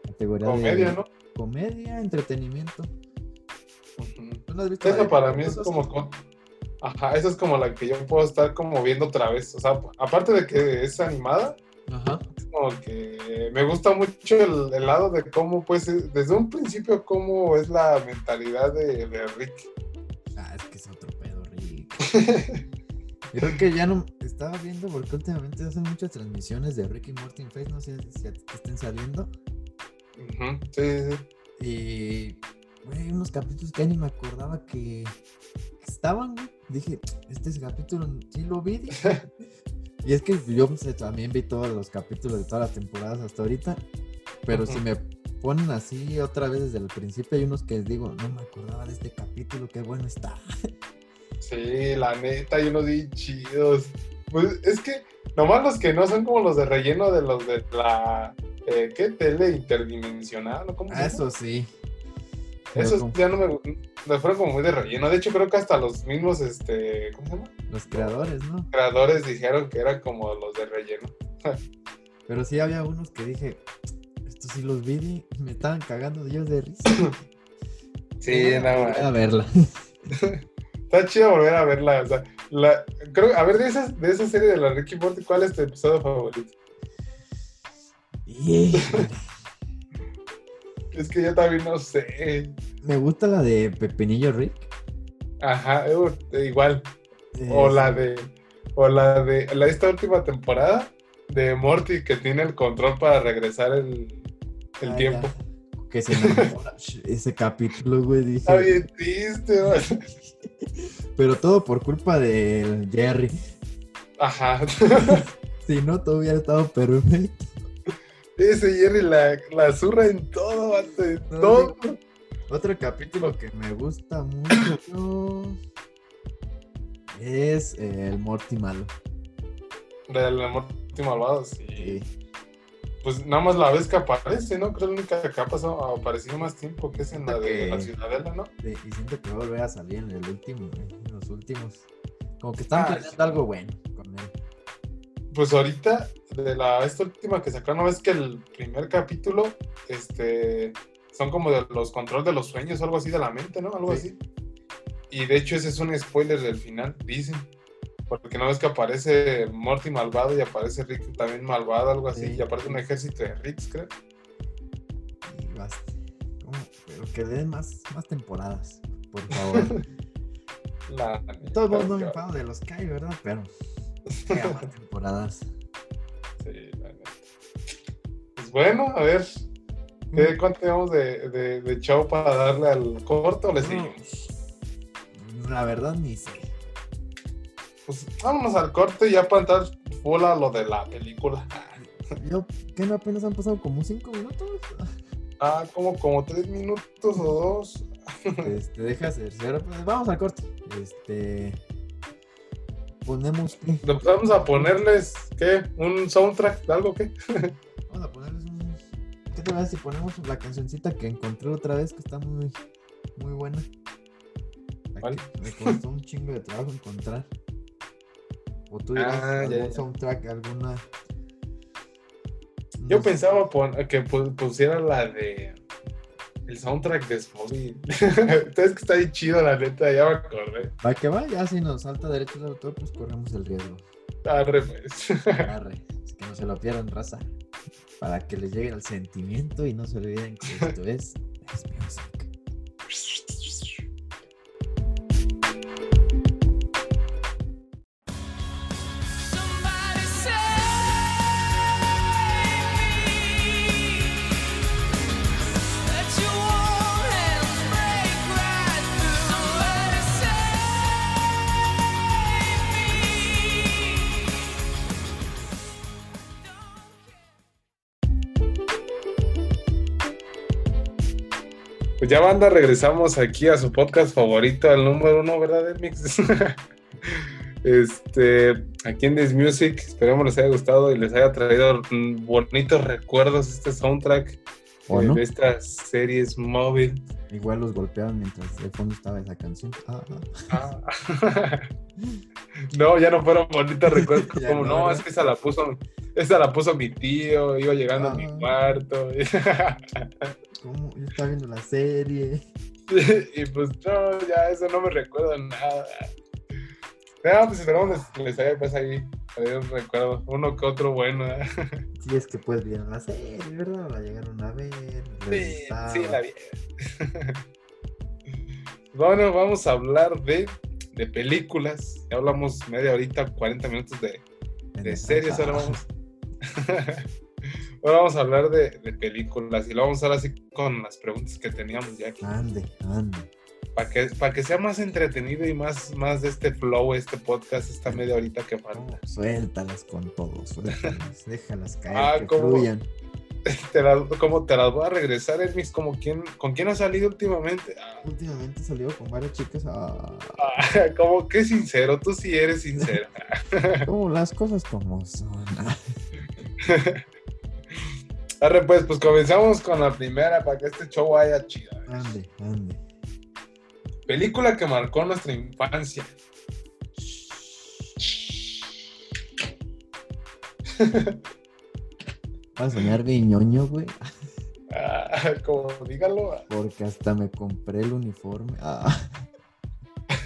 categoría Comedia, de ¿no? comedia, entretenimiento. Ujú. ¿Tú no has visto la Eso para mí es como... co- Ajá, esa es como la que yo puedo estar como viendo otra vez. O sea, aparte de que es animada, Ajá. es como que me gusta mucho el, el lado de cómo, pues, es- desde un principio, cómo es la mentalidad de, de Rick. Ah, es que es otro pedo, Rick. [laughs] Yo creo que ya no estaba viendo porque últimamente hacen muchas transmisiones de Rick y Morty en Face, no sé si te estén saliendo. Sí, sí, sí. Y, güey, hay unos capítulos que ya ni me acordaba que estaban, güey. Dije, este es capítulo sí lo vi. [laughs] y es que yo pues, también vi todos los capítulos de todas las temporadas hasta ahorita. Pero si me ponen así otra vez desde el principio, hay unos que digo, no me acordaba de este capítulo, qué bueno está. Sí, la neta, hay unos bien chidos. Pues es que nomás los que no son como los de relleno de los de la eh, ¿qué? tele interdimensional, ¿o cómo se Ah, llama? eso sí. Esos como ya no me, me fueron como muy de relleno. De hecho, creo que hasta los mismos, este, ¿cómo se llama? los creadores, ¿no? Creadores dijeron que eran como los de relleno. Pero sí había unos que dije, estos sí los vi y me estaban cagando yo de risa. [laughs] Sí, nada A más. verla. [laughs] Está chido volver a verla. O sea, la, creo, a ver, de, esas, de esa serie de la Ricky Morty, ¿cuál es tu episodio favorito? Es que yo también no sé. Me gusta la de Pepinillo Rick. Ajá, eh, igual. O la de. O la de. La, esta última temporada de Morty que tiene el control para regresar el, el Ah, tiempo. ya. Que se enamora. Ese capítulo, güey, dije. Está bien triste, man. Pero todo por culpa de Jerry. Ajá. Si no, todo hubiera estado perfecto. Ese Jerry la, la zurra en todo, No, todo. Otro capítulo que me gusta mucho es el Morty malo. Del Morty malvado, sí. Sí. Pues nada más la vez que aparece, ¿no? Creo que la única que ha pasado, ha aparecido más tiempo que es en la de la Ciudadela, ¿no? Y siento que va a volver a salir en el último, güey, en los últimos. Como que están Ah, planeando algo bueno con él. Pues ahorita, de la esta última que sacaron, ¿no ves que el primer capítulo, este, son como de los controles de los sueños, algo así de la mente, ¿no? Algo Sí. así. Y de hecho ese es un spoiler del final, dicen. Porque no ves que aparece Morty malvado y aparece Rick también malvado, algo así. Sí. Y aparece un ejército de Ricks, creo. Y basta. ¿Cómo? Pero que le den más, más temporadas, por favor. [laughs] La, todos modos no me enfado de los Kai, ¿verdad? Pero que más [laughs] temporadas. Sí, la neta. Pues bueno, a ver. ¿qué, ¿Cuánto tenemos de, de, de show para darle al corto o le seguimos? La verdad ni sé. Pues vámonos al corte y ya para entrar full a lo de la película. Yo, ¿qué no apenas han pasado como cinco minutos? Ah, como, como tres minutos o dos. Este, deja ser. Pero pues vamos al corte. Este. Ponemos qué? Vamos a ponerles, ¿qué? ¿Un soundtrack de algo qué? Vamos a ponerles un. ¿Qué te parece si ponemos la cancioncita que encontré otra vez que está muy, muy buena? Que Me costó un chingo de trabajo encontrar. O tú Ah, algún ya. soundtrack, alguna. Yo sé. pensaba pon- que pu- pusiera la de. El soundtrack de Smallville. [laughs] Entonces que está ahí chido, la neta, ya me acordé. Va que va, ya si nos salta derechos de autor, pues corremos el riesgo. Arre, pues. [laughs] Arre, es que no se lo pierdan, raza. Para que les llegue el sentimiento y no se olviden que esto es Es Music. Ya banda, regresamos aquí a su podcast favorito, al número uno, ¿verdad, Mix? [laughs] este, aquí en This Music, esperemos les haya gustado y les haya traído mm, bonitos recuerdos este soundtrack ¿O eh, no? de estas series móvil. Igual los golpeaban mientras de fondo estaba esa canción. Ah, ah. Ah. [laughs] no, ya no fueron bonitos [laughs] recuerdos. Como no, es que esa la puso, esa la puso mi tío, iba llegando a mi cuarto. [laughs] ¿Cómo? Yo estaba viendo la serie. y pues no, ya eso no me recuerda nada. No, pues esperamos les, les haya pues ahí un recuerdo, uno que otro bueno. ¿eh? [laughs] Si es que pues vieron la serie, ¿verdad? La llegaron a ver. Sí, sí, la vi. [laughs] bueno, vamos a hablar de, de películas. Ya hablamos media horita, 40 minutos de, de series. Ahora vamos, [laughs] ahora vamos a hablar de, de películas y lo vamos a hacer así con las preguntas que teníamos ya aquí. Ande, ande. Para que, para que sea más entretenido y más, más de este flow, este podcast, esta media horita que falta. Suéltalas con todo, suéltalas. [laughs] déjalas caer, Ah, que ¿cómo? fluyan. [laughs] Te las, como te las voy a regresar, Elvis, como quién, ¿con quién has salido últimamente? Ah, Últimamente salió con varias chicas ah, [laughs] como que sincero, tú sí eres sincero. Como las cosas como son. Arre, pues, pues comenzamos con la primera para que este show vaya chido. Ande, ande. Película que marcó nuestra infancia. Vas a soñar bien ñoño, güey. Ah, como dígalo. Porque hasta me compré el uniforme. Ah.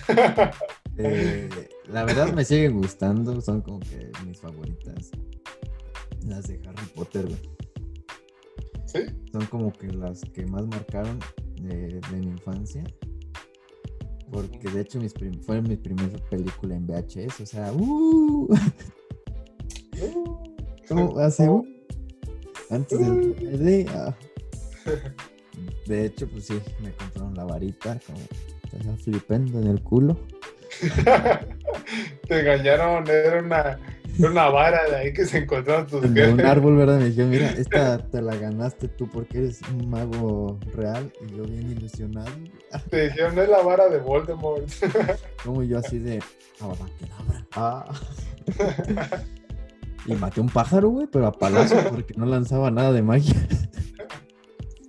[laughs] Eh, la verdad me siguen gustando. Son como que mis favoritas. Las de Harry Potter, güey. ¿Sí? Son como que las que más marcaron de, de mi infancia. Porque de hecho mis prim- fue mi primera película en VHS. O sea, ¡uh! [laughs] ¿Cómo hace? uh? Antes del DVD, ah. [laughs] De hecho, pues sí, me compraron la varita, como flipando en el culo. [laughs] Te engañaron, era una, era una vara de ahí que se encontraron tus De un árbol, ¿verdad? Me dijeron, mira, [laughs] esta te la ganaste tú porque eres un mago real. Y yo bien ilusionado. [laughs] Te dijeron, es la vara de Voldemort. [laughs] Como yo así de, ahora Ah. Y maté un pájaro, güey, pero a palazo porque no lanzaba nada de magia.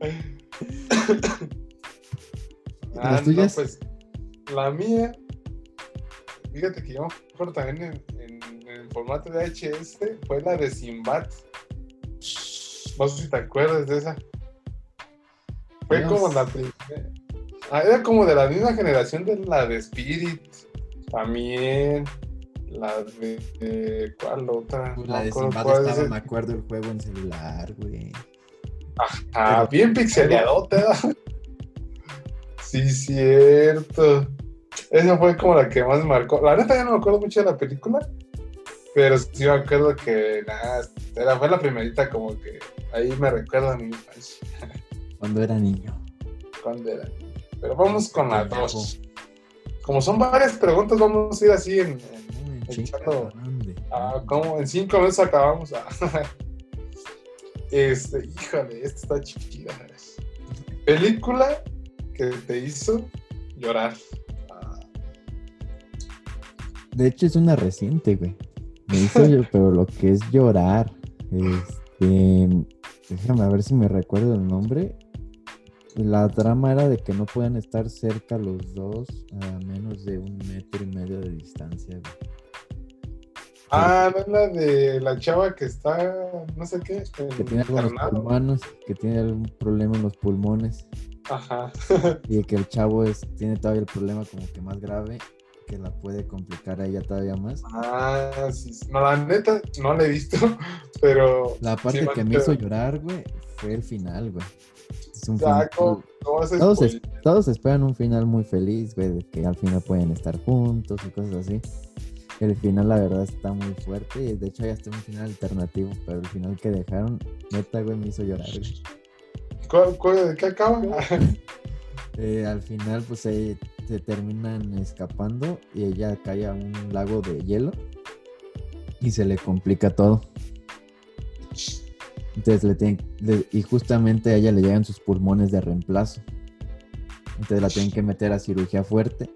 [coughs] Ah, ¿Las tuyas? No, pues, la mía, fíjate que yo me acuerdo también en, en- en formato de VHS fue la de Sinbad. No sé si te acuerdas de esa. Fue Dios. como la primera. Ah, era como de la misma generación de la de Spirit. También. La de. de- ¿Cuál otra? Pues No la de Sinbad estaba, me acuerdo, el juego en celular, güey. Ah, pero- bien pixeleadota. [laughs] Sí, cierto. Esa fue como la que más marcó. La neta ya no me acuerdo mucho de la película, pero sí me acuerdo que nada, era, fue la primerita como que ahí me recuerda a mi infancia, Cuando era niño. cuando era. Pero vamos con la dos. Como son varias preguntas, vamos a ir así en, en- Muy Echando- ah, como en cinco minutos acabamos. Ah. [laughs] Este, híjole, esta está chida. Película que te hizo llorar. Ah, De hecho, es una reciente, güey. Me hizo yo, pero lo que es llorar. Este. Déjame a ver si me recuerdo el nombre. La trama era de que no puedan estar cerca los dos a menos de un metro y medio de distancia, güey. Ah, no es la de la chava que está, no sé qué, Que tiene pulmones, que tiene algún problema en los pulmones. Ajá. Y que el chavo es, tiene todavía el problema como que más grave, que la puede complicar a ella todavía más. Ah, sí. No, la neta, no la he visto, [laughs] pero. La parte sí, que me hizo llorar, güey, fue el final, güey. Es un sea, final- ¿cómo- cómo haces Todos, spoiler? es- todos esperan un final muy feliz, güey, de que al final pueden estar juntos y cosas así. El final, la verdad, está muy fuerte y de hecho hay hasta un final alternativo, pero el final que dejaron, neta, güey, me hizo llorar, güey. ¿Cuál- cuál- ¿De qué acaba? [laughs] Eh, al final, pues se, se terminan escapando y ella cae a un lago de hielo y se le complica todo. Entonces le tienen, le- y justamente a ella le llegan sus pulmones de reemplazo. Entonces la tienen que meter a cirugía fuerte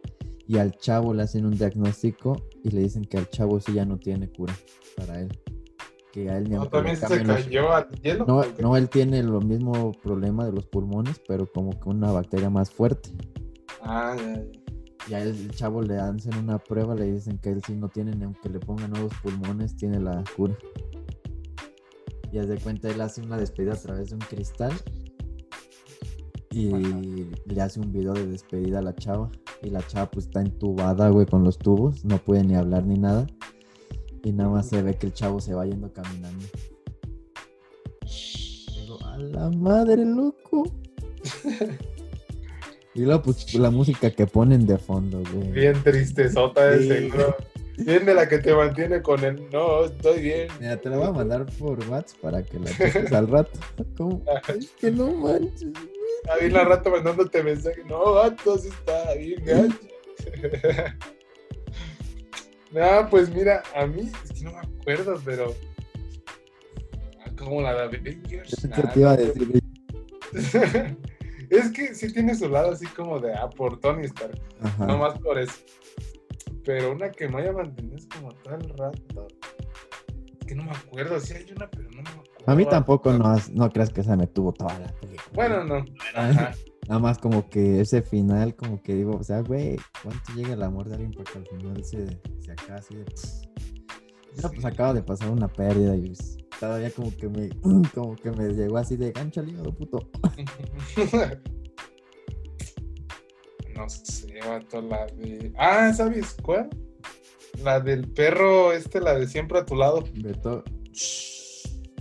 y al chavo le hacen un diagnóstico y le dicen que al chavo sí ya no tiene cura para él. Que a él ni ¿No, aunque le también se cambien los- cayó al hielo? no, ¿O qué? no, él tiene lo mismo problema de los pulmones, pero como que una bacteria más fuerte. Ah, ya, ya. El chavo le hacen una prueba, le dicen que él sí no tiene, ni aunque le pongan nuevos pulmones, tiene la cura. Y haz de cuenta, él hace una despedida a través de un cristal. Y le hace un video de despedida a la chava. Y la chava pues está entubada, güey, con los tubos. No puede ni hablar ni nada. Y nada más se ve que el chavo se va yendo caminando. Digo, a la madre, loco. [laughs] y luego, pues, la música que ponen de fondo, güey. Bien tristezota de Sí. seguro. Bien de la que te mantiene con el no, estoy bien. Mira, te la voy a mandar por WhatsApp para que la cheques al rato. [laughs] ¿Cómo? Es que no manches. Ahí la rato mandándote mensaje. No, gato, sí está bien, gacho. [laughs] no, pues mira, a mí es que no me acuerdo, pero. Ah, Como la de Avengers. Nah, te iba a decir. [laughs] es que sí tiene su lado así como de ah, por Tony Stark. Ajá. No más por eso. Pero una que me haya mantenido es como todo el rato. Es que no me acuerdo. Sí hay una, pero no me acuerdo. A mí tampoco no, no creas que esa me tuvo toda la película. Bueno, no. Ajá. Nada más como que ese final, como que digo, o sea, güey, ¿cuánto llega el amor de alguien para que al final se, se acaba así de... Ya, pues acaba de pasar una pérdida y pues, todavía como que me, [clears throat] como que me llegó así de gancho al hígado, puto. [laughs] No sé, vato, la de. Ah, ¿sabes cuál? La del perro, este, la de siempre a tu lado. Beto.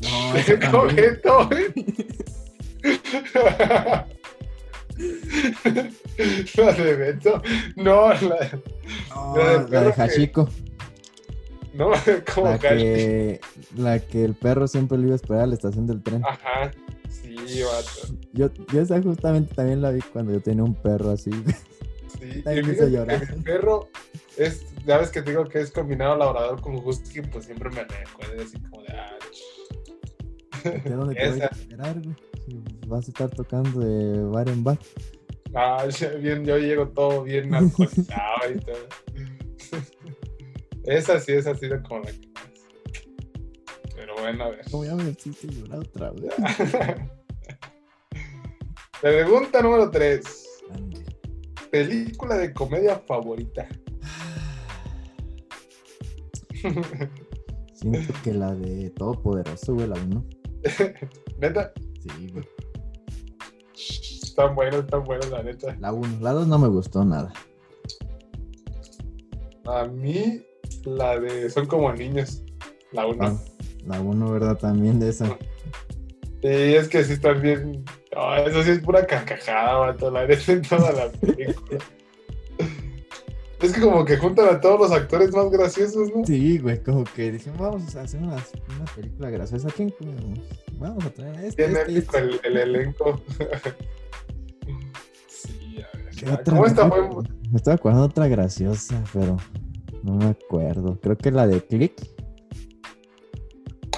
No, [laughs] esa Beto, también. Beto. [laughs] La de Beto. No, la. No, La de que- Hachiko. No, [laughs] como La que. que, la que el perro siempre lo iba a esperar a la estación del tren. Ajá. Sí, vato. Yo, yo esa justamente también la vi cuando yo tenía un perro así. [laughs] Sí. También y me hizo llorar. mi perro es. Ya ves que te digo que es combinado labrador con husky, pues siempre me recuerda así como de. Ah, ¿De dónde [laughs] te voy a esperar, vas a estar tocando de bar en bar. Ah, bien, yo llego todo bien alcoholizado y todo. Esa sí, esa ha sido como la que más. Pero bueno, a ver. Como ya me hiciste llorar otra vez. [laughs] Pregunta número 3. Ande. Película de comedia favorita. [laughs] Siento que la de Todopoderoso, güey, la 1. [laughs] Neta, Sí, güey. están buenos, están buenos, la neta. La 1. La 2 no me gustó nada. A mí, la de Son como niños. La una. Ah, La 1, ¿verdad? También de esa. Sí, es que sí están bien. No, eso sí es pura carcajada, vato, la neta en toda la película. [laughs] es que como que juntan a todos los actores más graciosos, ¿no? Sí, güey, como que dijimos, vamos a hacer una, una película graciosa. ¿Quién ponemos? Vamos a traer a este, Bien este, épico este. el, el elenco. [laughs] sí, a ver. ¿Cómo está Me estaba acordando otra graciosa, pero no me acuerdo. Creo que la de Click.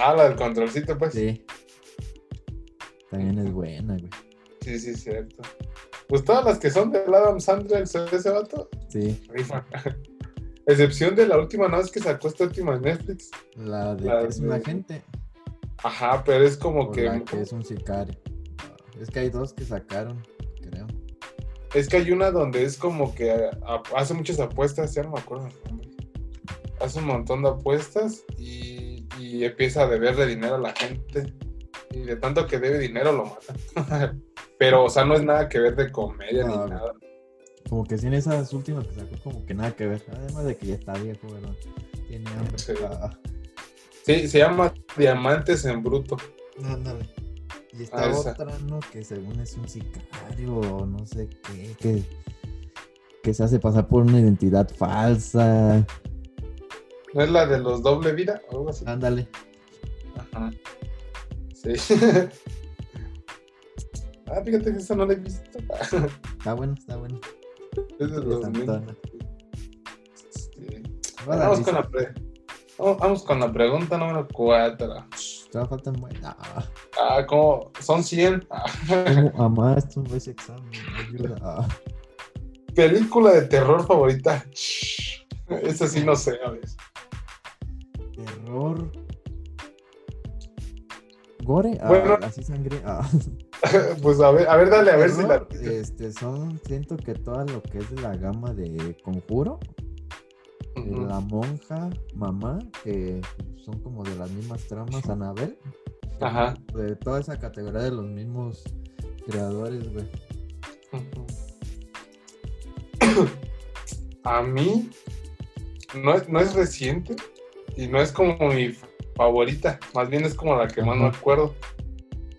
Ah, la del controlcito, pues. Sí. También es buena, güey. sí, sí, cierto. Pues todas las que son del Adam Sandler, ese vato, Sí. [laughs] Excepción de la última, no es que sacó esta última en Netflix. La de La que es un de- agente. Ajá, pero es como que. la que es un sicario. Es que hay dos que sacaron, creo. Es que hay una donde es como que hace muchas apuestas, ya no me acuerdo el nombre. Hace un montón de apuestas y, y empieza a deberle dinero a la gente. Y de tanto que debe dinero lo matan. [laughs] Pero, o sea, no es nada que ver de comedia No, ni nada. Como que sí, en esas últimas que sacó, como que nada que ver. Además de que ya está viejo, ¿verdad? Tiene hambre. Sí. Ah, Sí, se llama Diamantes en Bruto. ándale. Y Ah, está esa. otra, ¿no? Que según es un sicario o no sé qué. Que, que se hace pasar por una identidad falsa. ¿No es la de los doble vida o algo así? Ándale. Ajá. Sí. [laughs] ah, fíjate que esa no la he visto. Está bueno, está bueno. es de los. Sí. Vamos con, la pre- vamos, vamos con la pregunta número 4. Todavía faltan Ah, Ah, ¿cómo? Son 100. Ah. ¿Cómo amar esto ese examen? Ayuda. Ah, Película de terror favorita. Esa sí no sé, a ver. Terror. Gore. Ah, así sangre. Ah. [laughs] Pues a ver, a ver, dale, a ver si la. Este, son, siento que todo lo que es de la gama de Conjuro, Ujú. la monja, mamá, que son como de las mismas tramas, Anabel. Ajá. De toda esa categoría de los mismos creadores, güey. [coughs] A mí no es, no es reciente y no es como mi favorita, más bien es como la que más me acuerdo.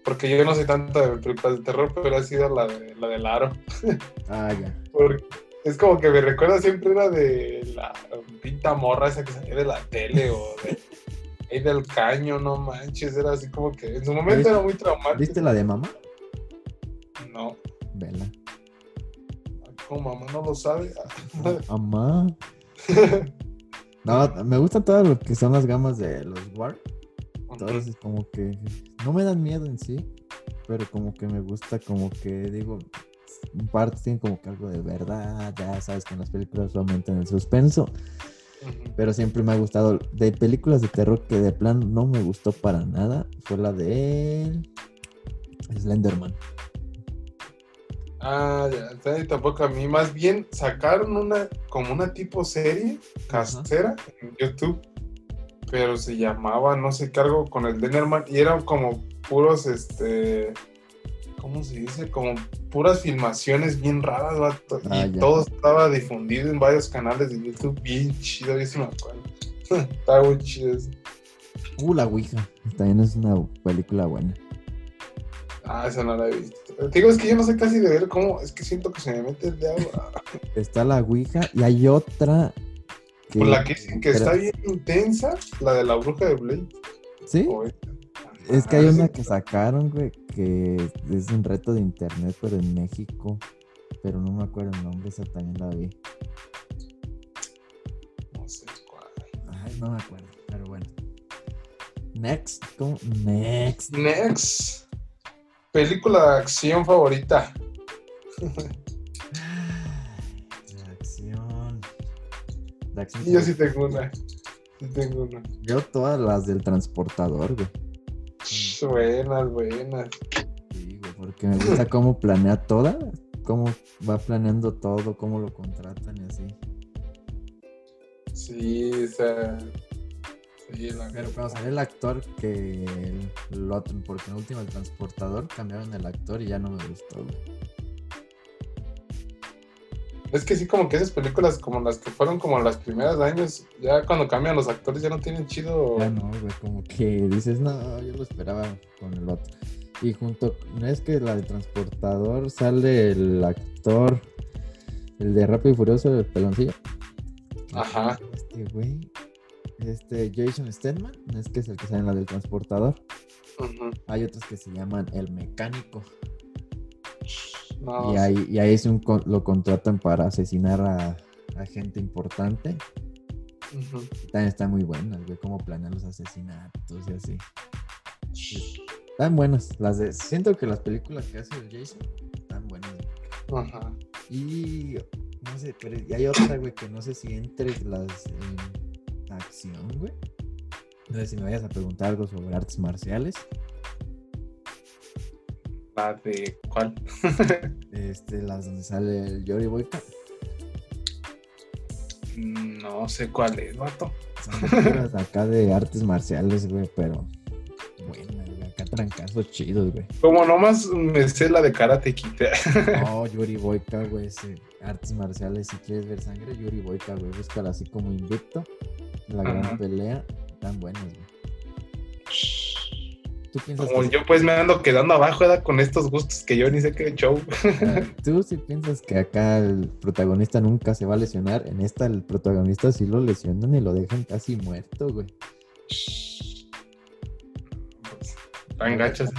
Porque yo no soy tanto de películas de terror, pero ha sido la de la del aro. Ah, ya. [laughs] Porque es como que me recuerda siempre era de la pinta morra esa que salía de la tele o de [laughs] ahí del caño, no manches, era así como que en su momento ¿Viste- era muy traumático. ¿Viste la de mamá? No, Vela. como mamá no lo sabe. Mamá. [laughs] No, me gustan todas lo que son las gamas de los War. Todas es como que no me dan miedo en sí, pero como que me gusta, como que digo, en parte tienen como que algo de verdad, ya sabes que en las películas solamente en el suspenso, pero siempre me ha gustado. De películas de terror que de plan no me gustó para nada, fue la de Slenderman. Ah, ya, tampoco a mí. Más bien sacaron una, como una tipo serie casera en YouTube, pero se llamaba, no sé qué, algo con el Dennerman, y eran como puros, este, ¿cómo se dice? Como puras filmaciones bien raras, vato, Ah, y ya. todo estaba difundido en varios canales de YouTube, bien chido, yo sí me acuerdo. [laughs] Estaba muy chido eso. Uh, La Ouija, también es una película buena. Ah, esa no la he visto. Te digo, es que yo no sé casi de ver cómo, es que siento que se me mete el diablo. Está La Ouija y hay otra que... Pues la que dicen que pero- está bien intensa, la de la bruja de Blade. ¿Sí? Es que Ah, hay sí. una que sacaron, güey, que es un reto de internet, pero en México. Pero no me acuerdo el nombre, esa también la vi. No sé cuál. Ay, no me acuerdo, pero bueno. Next, ¿cómo? Next. Next. Película de acción favorita. De acción. De acción. Yo sí tengo una. Sí tengo una. Yo todas las del transportador, güey. Buenas, buenas. Sí, güey, porque me gusta cómo planea toda. Cómo va planeando todo, cómo lo contratan y así. Sí, o sea. Sí, la- Pero cuando salió el actor que otro, porque en último el transportador cambiaron el actor y ya no me gustó. Es que sí, como que esas películas como las que fueron como las primeras años, ya cuando cambian los actores ya no tienen chido. Ya no, güey, como que dices, no, yo lo esperaba con el otro. Y junto, no es que la de transportador sale el actor, el de Rápido y Furioso, el peloncillo. Ajá. Este güey, este Jason Statham, es que es el que sale en la del transportador. Hay otros que se llaman el mecánico. No, Y ahí, y ahí es un, lo contratan para asesinar a, a gente importante. también están muy buenas, güey, cómo planean los asesinatos y así. Están buenas. Las de, siento que las películas que hace el Jason están buenas. güey. Ajá. Y no sé, pero y hay otra, güey, que no sé si entre las en acción, güey. No sé si me vayas a preguntar algo sobre artes marciales. La de cuál? [laughs] Este, las donde sale el Yori Boyka. No sé cuál es, vato. Son acá de artes marciales, güey, pero güey. Acá trancazos chidos, güey. Como nomás me sé la de Karate Kid. No, [laughs] Yuri Boyka, güey, ese, artes marciales. Si quieres ver sangre, Yuri Boyka, güey. Búscala así como invicto. La gran Ajá. pelea. Tan buenas, güey. ¿Tú piensas, Como que, yo pues me ando quedando abajo ¿verdad? con estos gustos que yo ni sé qué show. ah, ¿Tú sí piensas que acá el protagonista nunca se va a lesionar? En esta el protagonista sí lo lesionan y lo dejan casi muerto, güey. Tan gachas.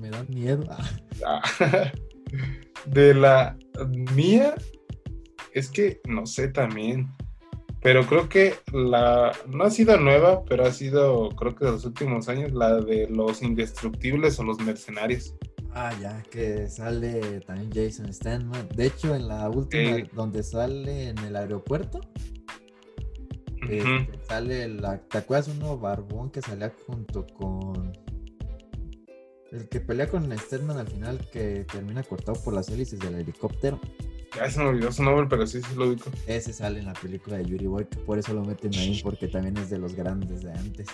Me da miedo. Ah, Ah, [laughs] De la mía, es que no sé también. Pero creo que la. No ha sido nueva, pero ha sido, creo que de los últimos años, la de los indestructibles o los mercenarios. Ah, ya, que sale también Jason Statham. De hecho, en la última, Sí. donde sale en el aeropuerto, este, sale la... ¿Te acuerdas uno barbón que salía junto con... El que pelea con Statham al final, que termina cortado por las hélices del helicóptero. Ya se me olvidó su nombre, pero sí, sí lo ubico. Ese sale en la película de Yuri Boy, por eso lo meten ahí, porque también es de los grandes de antes.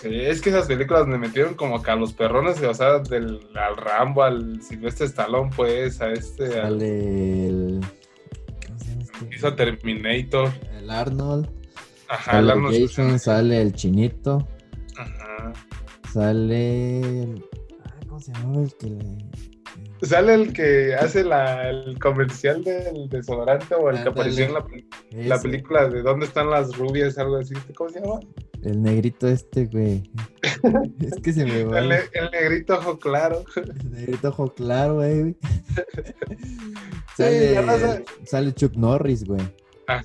Sí, es que esas películas me metieron como que a los perrones, o sea, del, al Rambo, al Silvestre Stallone, pues, a este, al, Sale el... ¿Cómo se llama este? hizo Terminator. El Arnold. Ajá, Sale el Arnold Jason, sale el Chinito. Ajá. Sale. ah, ¿Cómo se llama el que le.? Sale el que hace la, el comercial del desodorante o el que apareció en la, la película de ¿Dónde están las rubias? Algo así. ¿Cómo se llama? El negrito este, güey. [laughs] es que se me va. El, El, ne- el negrito ojo claro. el negrito ojo claro, güey. [laughs] sale, sé. sale Chuck Norris, güey. Ajá.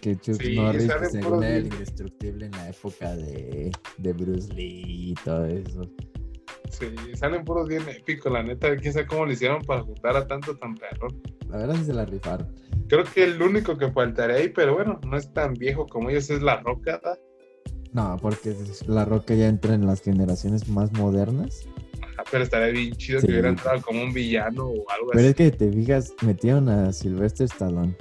Que Chuck Sí, Norris, pues, según el indestructible en la época de, de Bruce Lee y todo eso. Sí, salen puros bien épicos, la neta. Quién sabe cómo le hicieron para juntar a tanto tan perro. La verdad sí se la rifaron. Creo que el único que faltaría ahí, pero bueno, no es tan viejo como ellos, es La Roca. ¿verdad? No, porque La Roca ya entra en las generaciones más modernas. Ajá, pero estaría bien chido Sí. que hubiera entrado como un villano o algo Pero así. es que te fijas, metieron a Sylvester Stallone.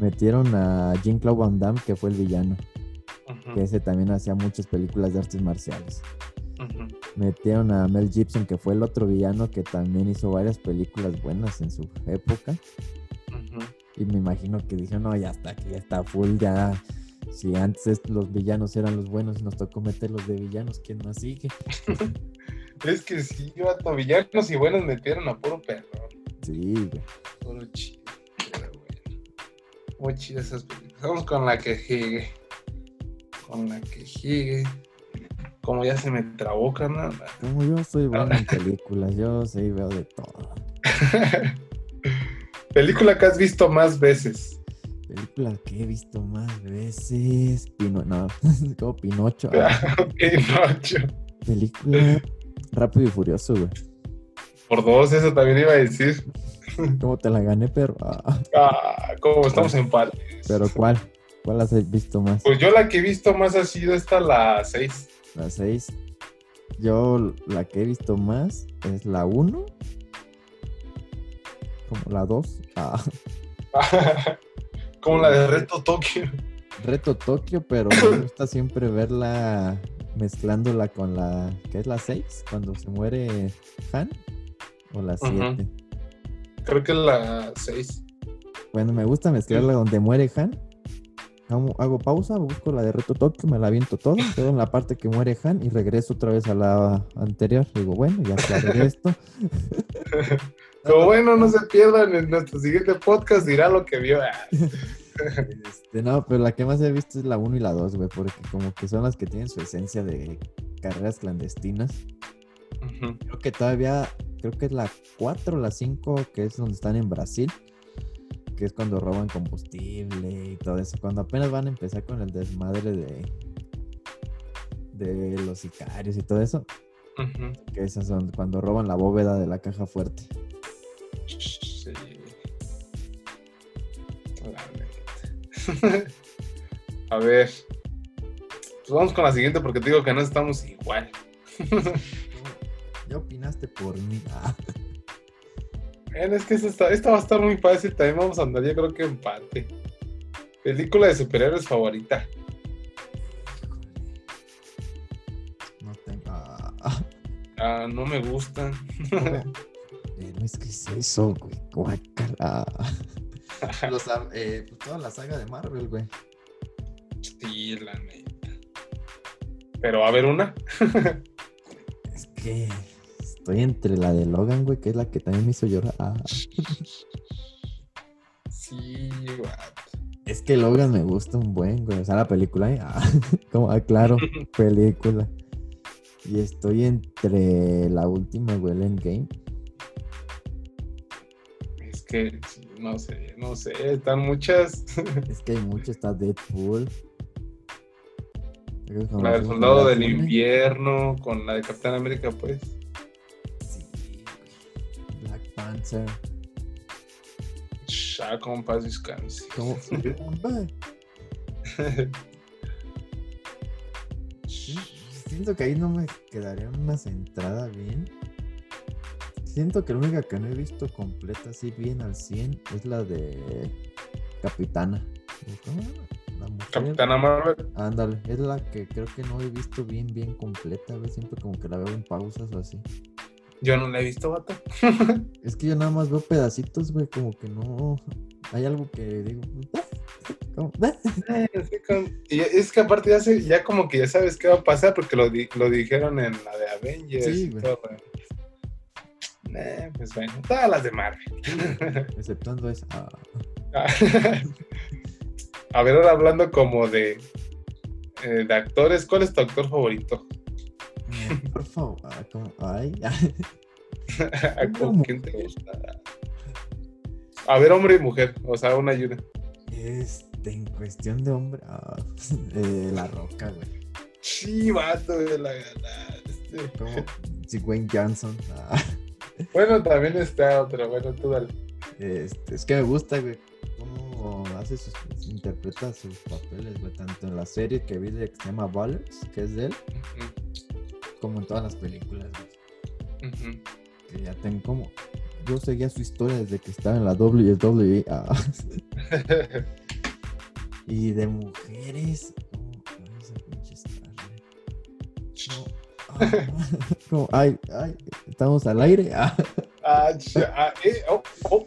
Metieron a Jean-Claude Van Damme, que fue el villano. Que ese también hacía muchas películas de artes marciales. Metieron a Mel Gibson, que fue el otro villano que también hizo varias películas buenas en su época. Y me imagino que dijeron, no, ya está, que ya está full, ya. Si antes es- los villanos eran los buenos y nos tocó meterlos de villanos, ¿quién más sigue? [laughs] Es que sí, vato, villanos y buenos metieron a puro perro. Sí, güey. Puro chido. Pero bueno. Muy chidas esas películas. Vamos con la que sigue. Con la que sigue. Como ya se me trabó, carnal. Como yo soy bueno en películas, yo sí veo de todo. [laughs] Película que has visto más veces. Película que he visto más veces. Pino, no, [laughs] como Pinocho. Ah, [laughs] Pinocho. película Rápido y Furioso, güey. Por dos, eso también iba a decir. ¿Cómo te la gané, pero ah, Ah, como estamos en empate. Pero ¿cuál? ¿Cuál has visto más? Pues yo la que he visto más ha sido esta, la 6. La 6. Yo la que he visto más es la 1. Como la 2. Ah, [laughs] Como la de Reto Tokio. Reto Tokio, pero me [coughs] gusta siempre verla mezclándola con la. ¿Qué es la 6? Cuando se muere Han. O la 7. Ajá. Creo que es la 6. Bueno, me gusta mezclarla donde muere Han. Hago, hago pausa, busco la de Reto Tokio, me la aviento todo, [laughs] quedo en la parte que muere Han y regreso otra vez a la anterior. Digo, bueno, ya aclaré esto. [laughs] Pero bueno, no se pierdan en nuestro siguiente podcast, dirá lo que vio. [laughs] Este, no, pero la que más he visto es la 1 y la 2, güey, porque como que son las que tienen su esencia de carreras clandestinas. Creo que todavía, creo que es la 4 o la 5, que es donde están en Brasil, que es cuando roban combustible y todo eso. Cuando apenas van a empezar con el desmadre de, de los sicarios y todo eso, que esas son cuando roban la bóveda de la caja fuerte. Sí. La. [laughs] A ver. Pues vamos con la siguiente porque te digo que no estamos igual. ¿Ya opinaste por mí? Es que esta, va a estar muy fácil. También vamos a andar, yo creo que empate. Película de superhéroes favorita. no tengo. ah, Ah, no me gustan. [laughs] Pero es que es eso, güey. Guácala. [laughs] Los, eh, pues toda la saga de Marvel, güey. Sí, la neta. Pero a ver una. [laughs] Es que estoy entre la de Logan, güey, que es la que también me hizo llorar. Ah, Sí, vato. es que Logan me gusta un buen, güey. O sea, la película, ¿eh? Ah, [laughs] como, ah, claro, [laughs] película. Y estoy entre la última, güey, el Endgame. Es que no sé, no sé. Están muchas. Es que hay mucho, está Deadpool. La del soldado del invierno, con la de Capitán América, pues. Paz descanse. Como... [laughs] Sí, Siento que ahí no me quedaría una centrada bien. Siento que la única que no he visto completa así bien al 100 es la de Capitana. ¿Cómo se llama? La mujer. Capitana Marvel. Ándale, es la que creo que no he visto bien, bien completa. güey. Siempre como que la veo en pausas o así. Yo no la he visto, vato. [laughs] Es que yo nada más veo pedacitos, güey, como que no. Hay algo que digo. "Ah", como, "Ah". Con- Y es que aparte ya, se- ya como que ya sabes qué va a pasar porque lo, di- lo dijeron en la de Avengers Sí, y güey. todo. Eh, pues bueno, todas las de Marvel. Exceptuando esa. ah. [laughs] A ver, ahora hablando como de, eh, de actores, ¿cuál es tu actor favorito? Por favor, como- ay, [laughs] [laughs] ¿Con quién te gusta? A ver, hombre y mujer, o sea, una ayuda. Este, en cuestión de hombre, ah, [laughs] eh, la roca, güey. Sí, vato, de la ganaste. Como si Wayne Johnson. ah, Bueno, también está otro, bueno, tú dale. este, es que me gusta, güey, cómo hace sus, interpreta sus papeles, güey, tanto en la serie que vi de que se llama Ballers, que es de él, como en todas las películas, güey. Ujú. Que ya tengo como. Yo seguía su historia desde que estaba en la WWE. ah, [laughs] y de mujeres. ¿cómo- cuál es ah, [laughs] como, ay, ay, estamos al aire. ah, Ah, ah, eh, oh, oh.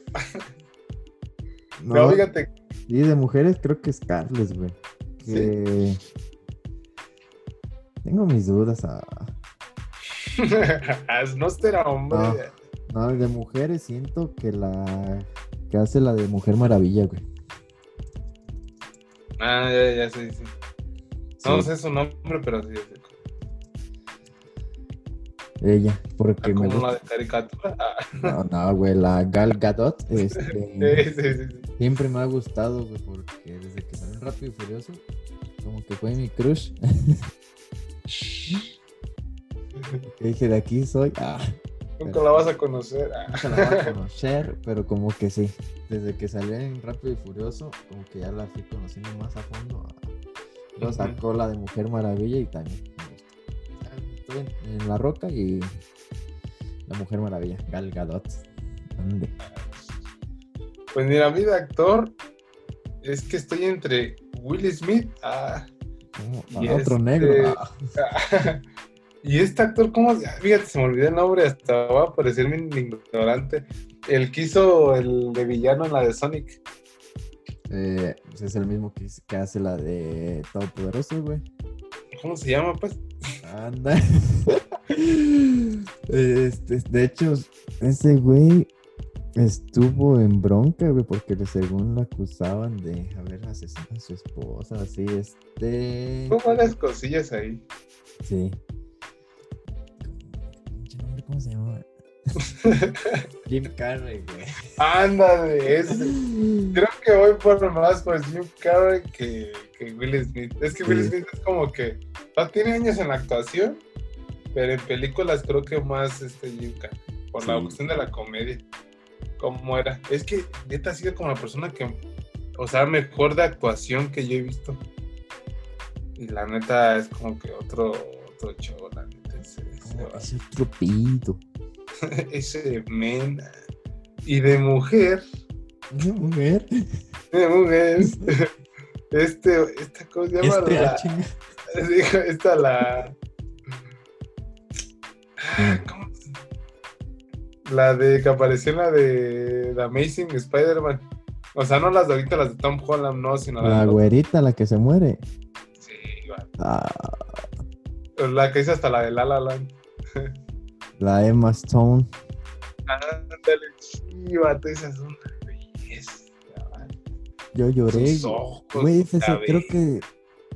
no, No, fíjate, y de mujeres creo que Scarlett, güey. Que. Tengo mis dudas. ah. [laughs] no será hombre. No. No, de mujeres siento que la. Que hace la de Mujer Maravilla, güey. Ah, ya, ya sí. No Sí, sé su nombre, pero sí. sí. Ella, porque Ah, me como gusta. la de caricatura. Ah, No, no, güey, la Gal Gadot, [laughs] este, sí, sí, sí, sí. siempre me ha gustado, güey, porque desde que salió Rápido y Furioso, como que fue mi crush. [laughs] Que dije, de aquí soy. Ah, Nunca la vas a conocer. Ah. nunca la voy a [laughs] conocer, pero como que sí. Desde que salió en Rápido y Furioso, como que ya la fui conociendo más a fondo. ah. Luego Ujú. sacó la de Mujer Maravilla y también. Estoy en, La Roca y la Mujer Maravilla, Gal Gadot. Pues mira, mí de actor es que estoy entre Will Smith. Ah, Oh, Y ah, otro este- negro. Ah, [laughs] y este actor, ¿cómo? se- Fíjate, se me olvidó el nombre, hasta va a parecerme un ignorante. El que hizo el de villano en la de Sonic. eh, pues es el mismo que, que hace la de Todopoderoso, güey. ¿Cómo se llama, pues? Anda. [laughs] Este, de hecho, ese güey estuvo en bronca, güey, porque según lo acusaban de haber asesinado a su esposa, así, este... Tuvo varias cosillas ahí. Sí. ¿Cómo se llama? [laughs] Jim Carrey, güey. Ándale, ese. Creo que voy por más por Jim Carrey que, que Will Smith. Es que Will. Smith es como que no tiene años en la actuación, pero en películas creo que más este Jim Carrey, por la cuestión de la comedia. ¿Cómo era? Es que neta ha sido como la persona que, o sea, mejor de actuación que yo he visto. Y la neta es como que otro, otro show. [laughs] Ese, vato. ese men. Y de mujer. Mujer. de mujer. [laughs] Este, esta cosa se llama Este, la, ah, [laughs] esta la. ¿cómo? La de que apareció en la de The Amazing Spider-Man. O sea, no las de ahorita, las de Tom Holland, no, sino La de güerita, la que se muere. Sí, igual. Ah, La que hizo hasta la de La La Land. La Emma Stone. Ándale, sí, vato, esa es una belleza. vale. Yo lloré. Ojos, Güey, creo que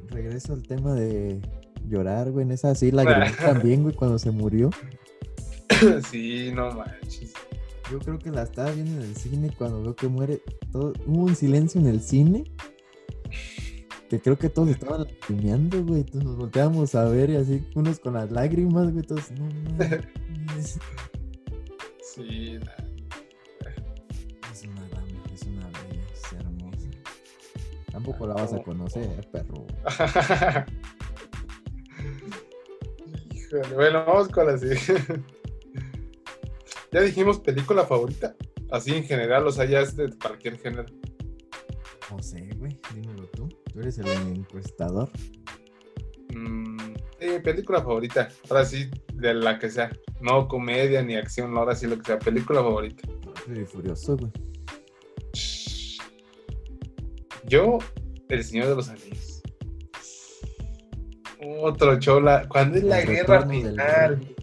regreso al tema de llorar, güey. En esa sí, la [laughs] también, güey, cuando se murió. [coughs] Sí, no manches. Yo creo que la estaba viendo en el cine cuando veo que muere. Todo, hubo un silencio en el cine. Que creo que todos estaban lagrimeando, güey. Todos nos volteábamos a ver y así, unos con las lágrimas, güey. Todos, no mames. [laughs] Sí, Es una dama, es una bella, es hermosa. Tampoco la vas a conocer, perro. [laughs] Híjole, bueno, vamos con la siguiente. Ya dijimos película favorita. Así en general, o sea, ya es de cualquier género. No sé, güey. Dímelo tú. Eres el encuestador. Mm, sí, película favorita. Ahora sí, de la que sea. No comedia ni acción, ahora sí lo que sea. Película favorita. Rápido y furioso, güey. Yo, El Señor de los Anillos. Otro chola. ¿Cuándo es la guerra final?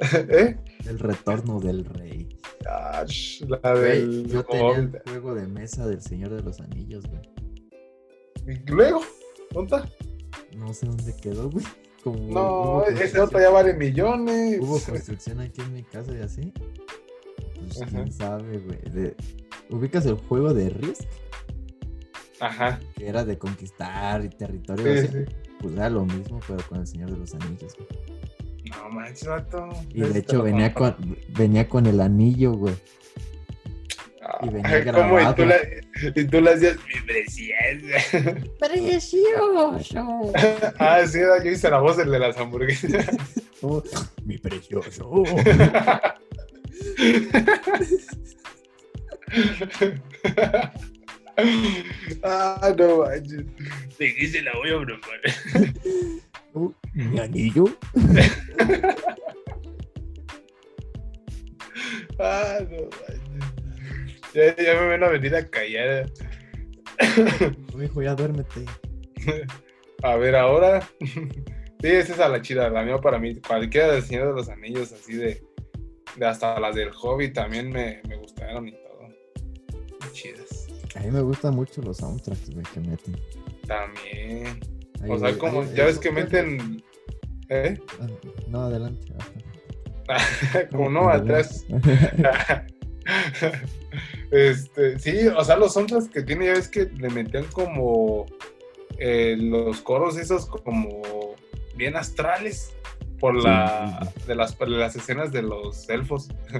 [laughs] ¿Eh? el retorno del rey. Ah, la del yo tenía el juego de mesa del Señor de los Anillos, güey. ¿Y luego? ¿Dónde está? No sé dónde quedó, güey. Como No, ese otro ya vale millones. Hubo construcción aquí en mi casa y así. Pues Ajá. quién sabe, güey. De- ¿Ubicas el juego de Risk? Ajá. Que era de conquistar y territorio. Sí, así. sí. Pues era lo mismo, pero con el Señor de los Anillos, güey. No manches, vato. Y de hecho venía con, venía con el anillo, güey. Ah, y venía [laughs] ¿Cómo? Y grabado. tú, la, y tú le hacías. ¡Precioso! [laughs] ah, sí, era, yo hice la voz del de las hamburguesas. [laughs] Oh, mi precioso. ah, no manches. ¿De qué se la voy a preparar? Oh, mi anillo. Ah, no manches. Ya, ya me van a venir a callar. Hijo, ya duérmete. A ver, ahora. Sí, esa es a la chida, la mía para mí. Cualquiera del Señor de los Anillos, así de. de hasta las del Hobbit también me, me gustaron y todo. Chidas. A mí me gustan mucho los soundtracks, que meten. También. Ahí, O sea, como. ahí- Ya ves que meten. ¿Eh? Ah, No, adelante. [laughs] como no, atrás. [laughs] este, sí, o sea, los soundtracks que tiene, ya ves que le metían como eh, los coros esos como bien astrales por la sí, de las por las escenas de los elfos. [laughs]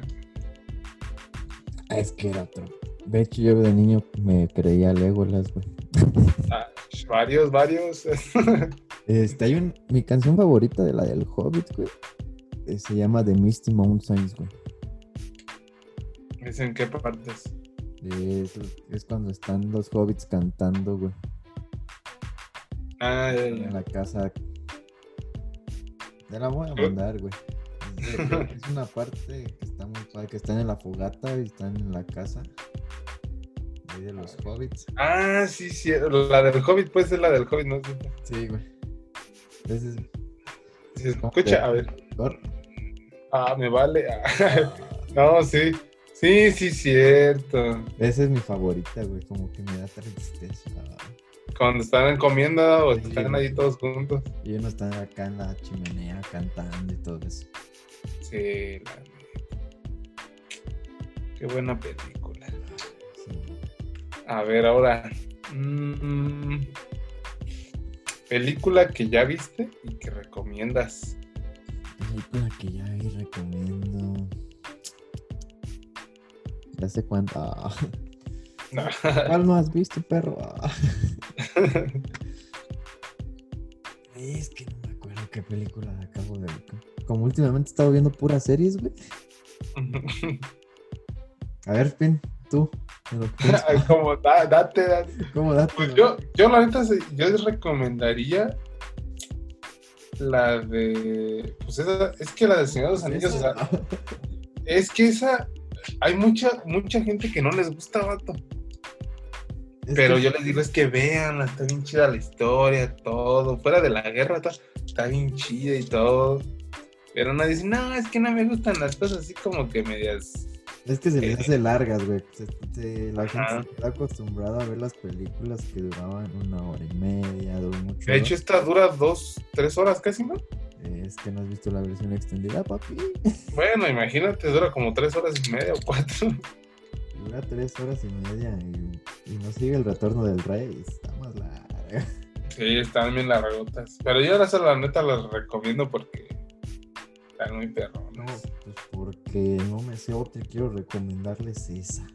Es que era otro. De hecho, yo de niño me creía Legolas, güey. Ah, varios, varios. [laughs] Este, hay un. Mi canción favorita de la del Hobbit, güey. eh, Se llama The Misty Mountains, güey. ¿Es en qué partes? Es, es cuando están los hobbits cantando, güey. Ah, ya, en ya. la casa. Te la voy a mandar, güey. [laughs] Es, una parte que está muy padre, que están en la fogata y están en la casa. Ahí de los hobbits. Ah, sí, sí. La del Hobbit, pues es la del Hobbit, ¿no? Sí, güey. Se escucha, a ver. Ah, me vale. [laughs] No, sí. Sí, sí, cierto. Esa es mi favorita, güey. Como que me da tristeza. Cuando están comiendo o Sí, están ahí todos juntos. Y uno está acá en la chimenea cantando y todo eso. Sí, la. Qué buena película. Sí. A ver, ahora. mm, película que ya viste y que recomiendas. Película que ya vi recomiendo. Ya sé cuánto. ah. No. ¿Cuál no has visto, perro? Ah. Es que no me acuerdo qué película acabo de ver. Como últimamente he estado viendo puras series, güey. A ver, Pin, tú. [laughs] Como da- date, date. ¿Cómo date? Pues yo, yo la neta, yo les recomendaría la de. Pues esa, es que la del Señor de los Anillos, o sea, es que esa. Hay mucha, mucha gente que no les gusta, vato. Es Pero que- yo les digo, es que vean, está bien chida la historia, todo. Fuera de la guerra, está, está bien chida y todo. Pero nadie dice, no, es que no me gustan las cosas así como que medias. Es que se les Eh, hace largas, güey. Se- se- la Ajá. gente está acostumbrada a ver las películas que duraban una hora y media, dos mucho. De hecho, esta dura dos, tres horas casi, ¿no? Es que no has visto la versión extendida, papi. Bueno, imagínate, dura como tres horas y media o cuatro. Dura tres horas y media y, y no sigue el retorno del rey. Está más larga. Sí, están bien largotas. Pero yo ahora la neta las recomiendo porque están muy No, perronas. pues porque no me sé otra y quiero recomendarles esa.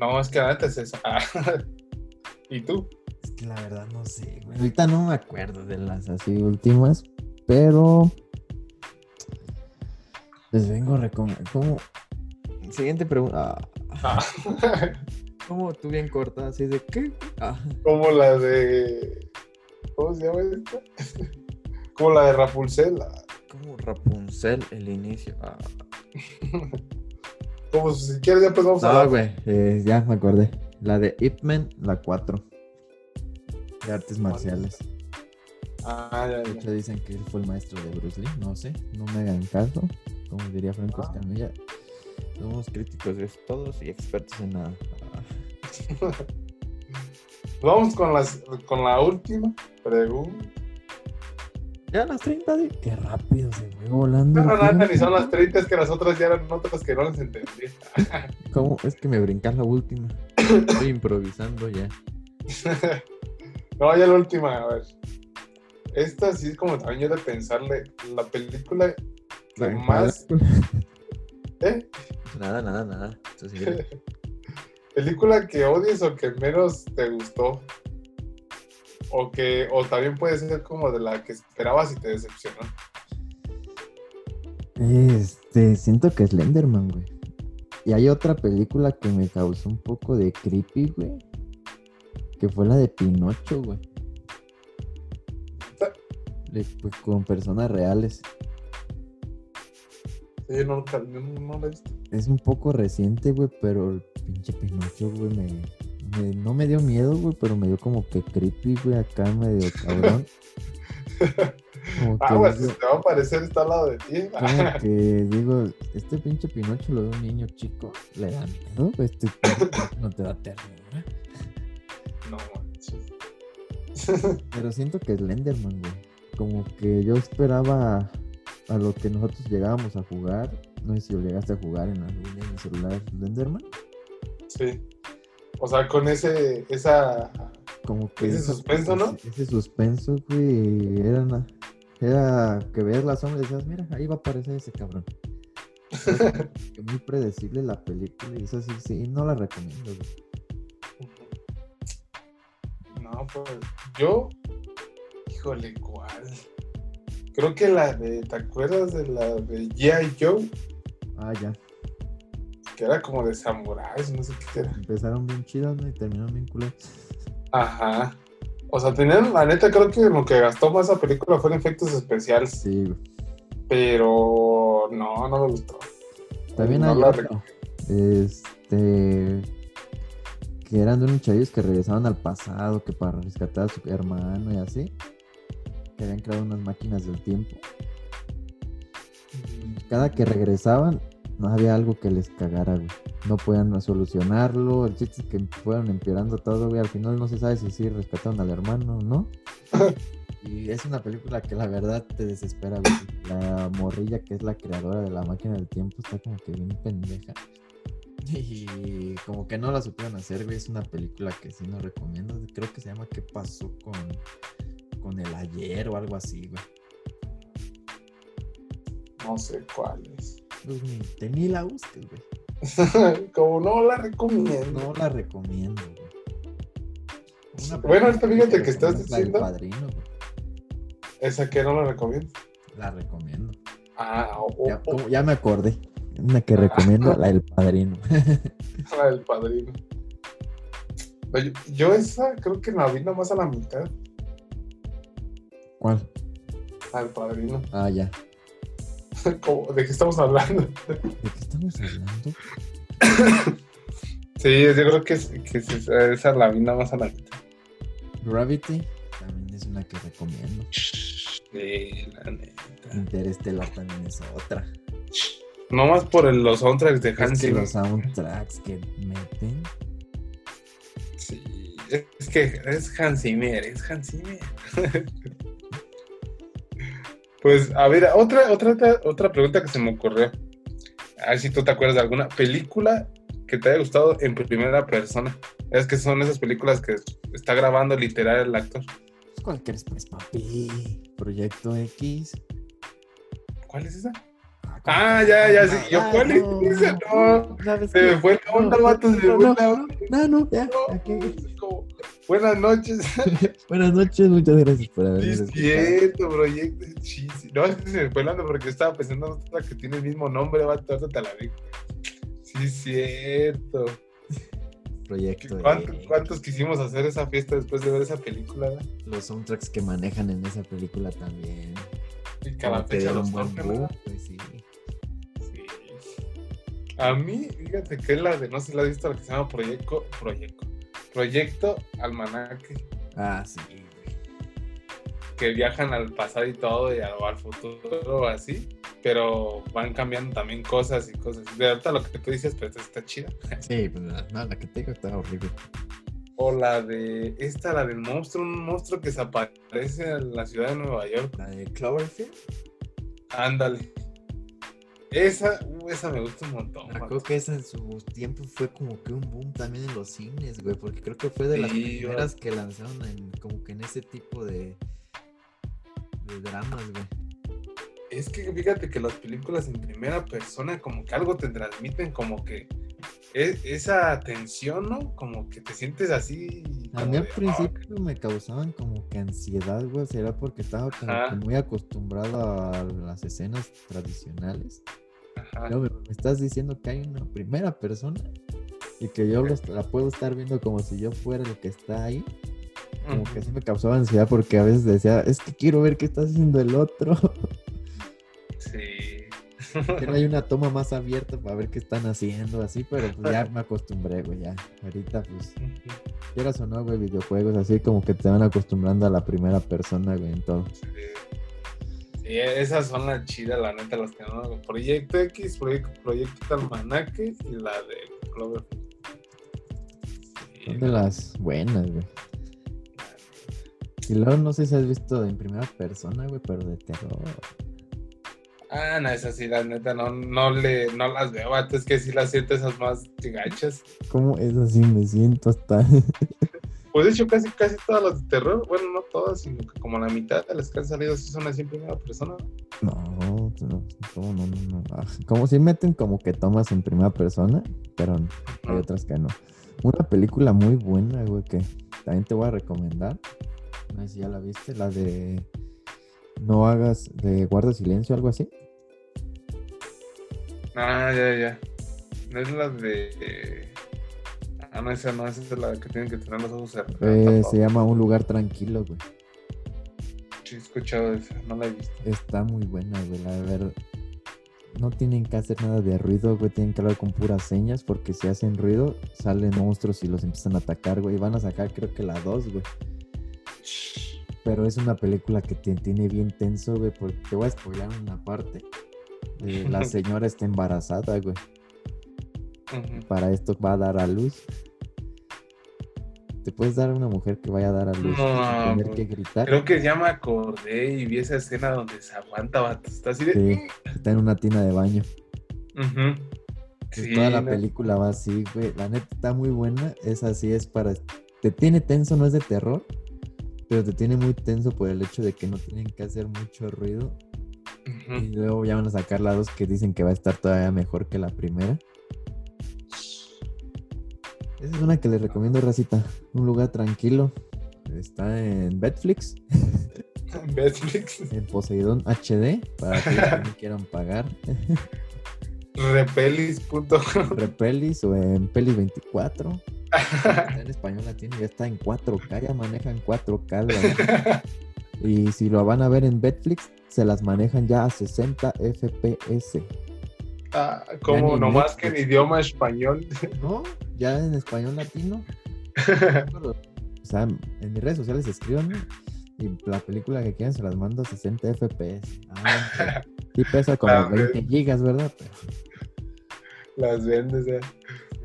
No, es que la neta es esa. [laughs] Ah. ¿Y tú? Es que la verdad no sé, güey. Ahorita no me acuerdo de las así últimas, pero les vengo a recomendar. ¿Cómo? Siguiente pregunta. Ah, Ah. [laughs] ¿Cómo tú bien corta? Así de qué? Ah, Como la de. ¿Cómo se llama esta? [laughs] Como la de Rapunzel. Ah. como Rapunzel el inicio. Ah, [laughs] Como si quieres, ya pues vamos a güey, eh, ya me acordé. La de Ip Man, la 4. De artes marciales. Ah, ya, De hecho, dicen que él fue el maestro de Bruce Lee. No sé, no me hagan caso. Como diría Franco Ah. Escamilla. Somos críticos de todos y expertos en nada. Ah, [laughs] Vamos con, las, con la última pregunta. Ya las 30 de... Qué rápido se fue volando. No, no, nada, tiempo. ni son las 30, es que las otras ya eran otras que no las entendí. [laughs] ¿Cómo? Es que me brincas la última. Estoy improvisando ya. [laughs] no, ya la última, a ver. Esta sí es como también yo de pensarle. La película que más. [laughs] ¿Eh? Nada, nada, nada. Película que odies o que menos te gustó. O que, o también puede ser como de la que esperabas y te decepcionó. Este, siento que es Slenderman, güey. Y hay otra película que me causó un poco de creepy, güey. Que fue la de Pinocho, güey. Pues, con personas reales. Sí, no, no, no la he visto. Es un poco reciente, güey, pero el pinche Pinocho, güey, me, me- no me dio miedo, güey, pero me dio como que creepy, güey, acá medio cabrón. Como que, Ah, pues digo, te va a aparecer, está al lado de ti. como [laughs] que digo, este pinche Pinocho lo ve un niño chico, le da miedo, güey, este no te da ternura. No manches. Pero siento que es Slenderman, güey. Como que yo esperaba a lo que nosotros llegábamos a jugar. No sé si lo llegaste a jugar en línea de mi celular Slenderman. Sí. O sea, con ese, esa. Como que Ese suspenso, ¿no? Ese, ese suspenso, güey, era, una- era que veías la sombra y decías, mira, ahí va a aparecer ese cabrón. Que [laughs] muy predecible la película y eso sí, sí, no la recomiendo, güey. No, pues yo, híjole, ¿cuál? Creo que la de, ¿te acuerdas de la de G.I. Joe? Ah, ya. Que era como de samuráis, no sé qué era. Empezaron bien chidas, ¿no? Y terminaron bien culeras. Ajá. O sea, tenían, la neta, creo que lo que gastó más esa película fue en efectos especiales. Sí, güey. Pero no, no me gustó. También No hay la otro. Este. Que eran de unos chavillos que regresaban al pasado, que para rescatar a su hermano y así. Que habían creado unas máquinas del tiempo. Cada que regresaban, no había algo que les cagara, güey. No podían solucionarlo. El chiste es que fueron empeorando todo, güey. Al final no se sabe si sí rescataron al hermano o no. [laughs] Y es una película que la verdad te desespera, güey. La morrilla que es la creadora de la máquina del tiempo está como que bien pendeja. Y como que no la supieron hacer, güey. Es una película que sí no recomiendo. Creo que se llama ¿Qué pasó con, con el ayer o algo así, güey? No sé cuál es. Pues te ni la busques, güey. [laughs] Como no la recomiendo. No la recomiendo, güey. Bueno, ahorita fíjate que estás diciendo- Padrino, güey. Esa que no la recomiendo. La recomiendo. Ah, o, Ya, me acordé. Una que recomiendo, [laughs] la del Padrino. [laughs] la del padrino. Yo esa creo que la vi nomás a la mitad. ¿Cuál? La del padrino. Ah, ya. ¿De qué estamos hablando? ¿De qué estamos hablando? Sí, yo creo que, es- que es- esa la vi nomás a la mitad. Gravity también es una que recomiendo. Sí, la neta. Interestelar también es otra. Nomás por el- los soundtracks de Es Hans que los soundtracks que meten. Sí, es que es Hans Zimmer, es Hans Zimmer. [laughs] pues, a ver, otra, otra, otra- pregunta que se me ocurrió. A ver si tú te acuerdas de alguna película que te haya gustado en primera persona. Es que son esas películas que está grabando literal el actor. ¿Cuál quieres, pues, papi? Proyecto X. ¿Cuál es esa? ¿cuál? Ah, ya, ya, sí. Yo, Ah, ¿cuál es esa? No, ¿sabes se me fue la onda, vato, se me fue la onda. No, no, ya. Aquí. Buenas noches. [laughs] Buenas noches, muchas gracias por haber escuchado. cierto, proyecto. No, es que se me fue hablando porque estaba pensando otra que tiene el mismo nombre, vato, ahorita te la digo. Sí, cierto. Proyecto ¿Cuánto- X. ¿Cuántos quisimos hacer esa fiesta después de ver esa película? Los soundtracks que manejan en esa película también. Y cada fecha los buen pues sí. Sí. A mí, fíjate que es la de, no sé si la has visto, la que se llama Proyecto, Proyecto, Proyecto Almanaque, Ah, sí. que viajan al pasado y todo, y al, futuro, así, pero van cambiando también cosas y cosas. De ahorita lo que tú dices, pues está chida. Sí, pues la- no, la que te digo está horrible. O la de, esta, la del monstruo, un monstruo que se aparece en la ciudad de Nueva York. La de Cloverfield. Ándale. Esa, uh, esa me gusta un montón. Me acuerdo que esa en su tiempo fue como que un boom también en los cines, güey, porque creo que fue de las primeras que lanzaron en, como que en ese tipo de, de dramas, güey. Es que fíjate que las películas en primera persona como que algo te transmiten como que e- esa tensión, ¿no? Como que te sientes así. A mí al de, principio me causaban como que ansiedad, güey, será porque estaba como que muy acostumbrado a las escenas tradicionales. "Ah, ajá". No, me, me estás diciendo que hay una primera persona y que yo los- la puedo estar viendo como si yo fuera el que está ahí. Como que sí me causaba ansiedad porque a veces decía, es que quiero ver qué está haciendo el otro. Sí. Que no hay una toma más abierta para ver qué están haciendo, así, pero pues ya me acostumbré, güey, ya. Ahorita, pues, quieras o no, güey, videojuegos así como que te van acostumbrando a la primera persona, güey, en todo. Sí. Sí, esas son las chidas, la neta, las que no. Proyecto X, Proyecto, Proyecto Almanaque y la de Cloverfield. Sí, Son de las buenas, güey. Y luego no sé si has visto en primera persona, güey, pero de terror. Ah, no, esas sí, la neta, no, no, le, no las veo, vato, es que sí las siento esas más gachas. ¿Cómo es así? Me siento hasta... [laughs] Pues de hecho, casi, casi todas las de terror, bueno, no todas, sino que como la mitad de las que han salido sí son así en primera persona. ¿no? No, no, ¿cómo no, no, no? Ah, Como si meten como que tomas en primera persona, pero hay Ujú. otras que no. Una película muy buena, güey, que también te voy a recomendar. No sé si ya la viste, la de No hagas, de Guarda Silencio, algo así. Ah, ya, ya. No es la de. Ah, no, esa no, esa es la que tienen que tener los ojos cerrados. Eh, se llama Un lugar tranquilo, güey. Sí, he escuchado esa, no la he visto. Está muy buena, güey. La verdad. No tienen que hacer nada de ruido, güey. Tienen que hablar con puras señas porque si hacen ruido, salen monstruos y los empiezan a atacar, güey. Y van a sacar, creo que la 2, güey. Pero es una película que te tiene bien tenso, güey. Porque te voy a spoiler una parte. Eh, [laughs] la señora está embarazada, güey. Para esto va a dar a luz. Te puedes dar a una mujer que vaya a dar a luz No, tener que gritar. Creo que ya me acordé y vi esa escena donde se aguanta, vato. Está así de. Sí, está en una tina de baño. Sí, toda la no. película va así, güey. La neta está muy buena. Es así, es para. Te tiene tenso, no es de terror. Pero te tiene muy tenso por el hecho de que no tienen que hacer mucho ruido. Y luego ya van a sacar la dos que dicen que va a estar todavía mejor que la primera. Esa es una que les recomiendo, Racita. Un lugar tranquilo. Está en Netflix, Netflix. [laughs] en Poseidón HD, para que no [laughs] quieran pagar. Repelis.com. Repelis o en Pelis 24. [laughs] Está en español la tiene, ya está en 4K, ya manejan 4K. la- Y si lo van a ver en Netflix, se las manejan ya a 60 FPS. Ah, como nomás que en idioma español. [laughs] ¿No? Ya en español latino. [laughs] O sea, en mis redes sociales escriban y la película que quieran se las mando a 60 FPS. Ah, sí pesa como Ah, 20 gigas, ¿verdad? Las vendes, eh.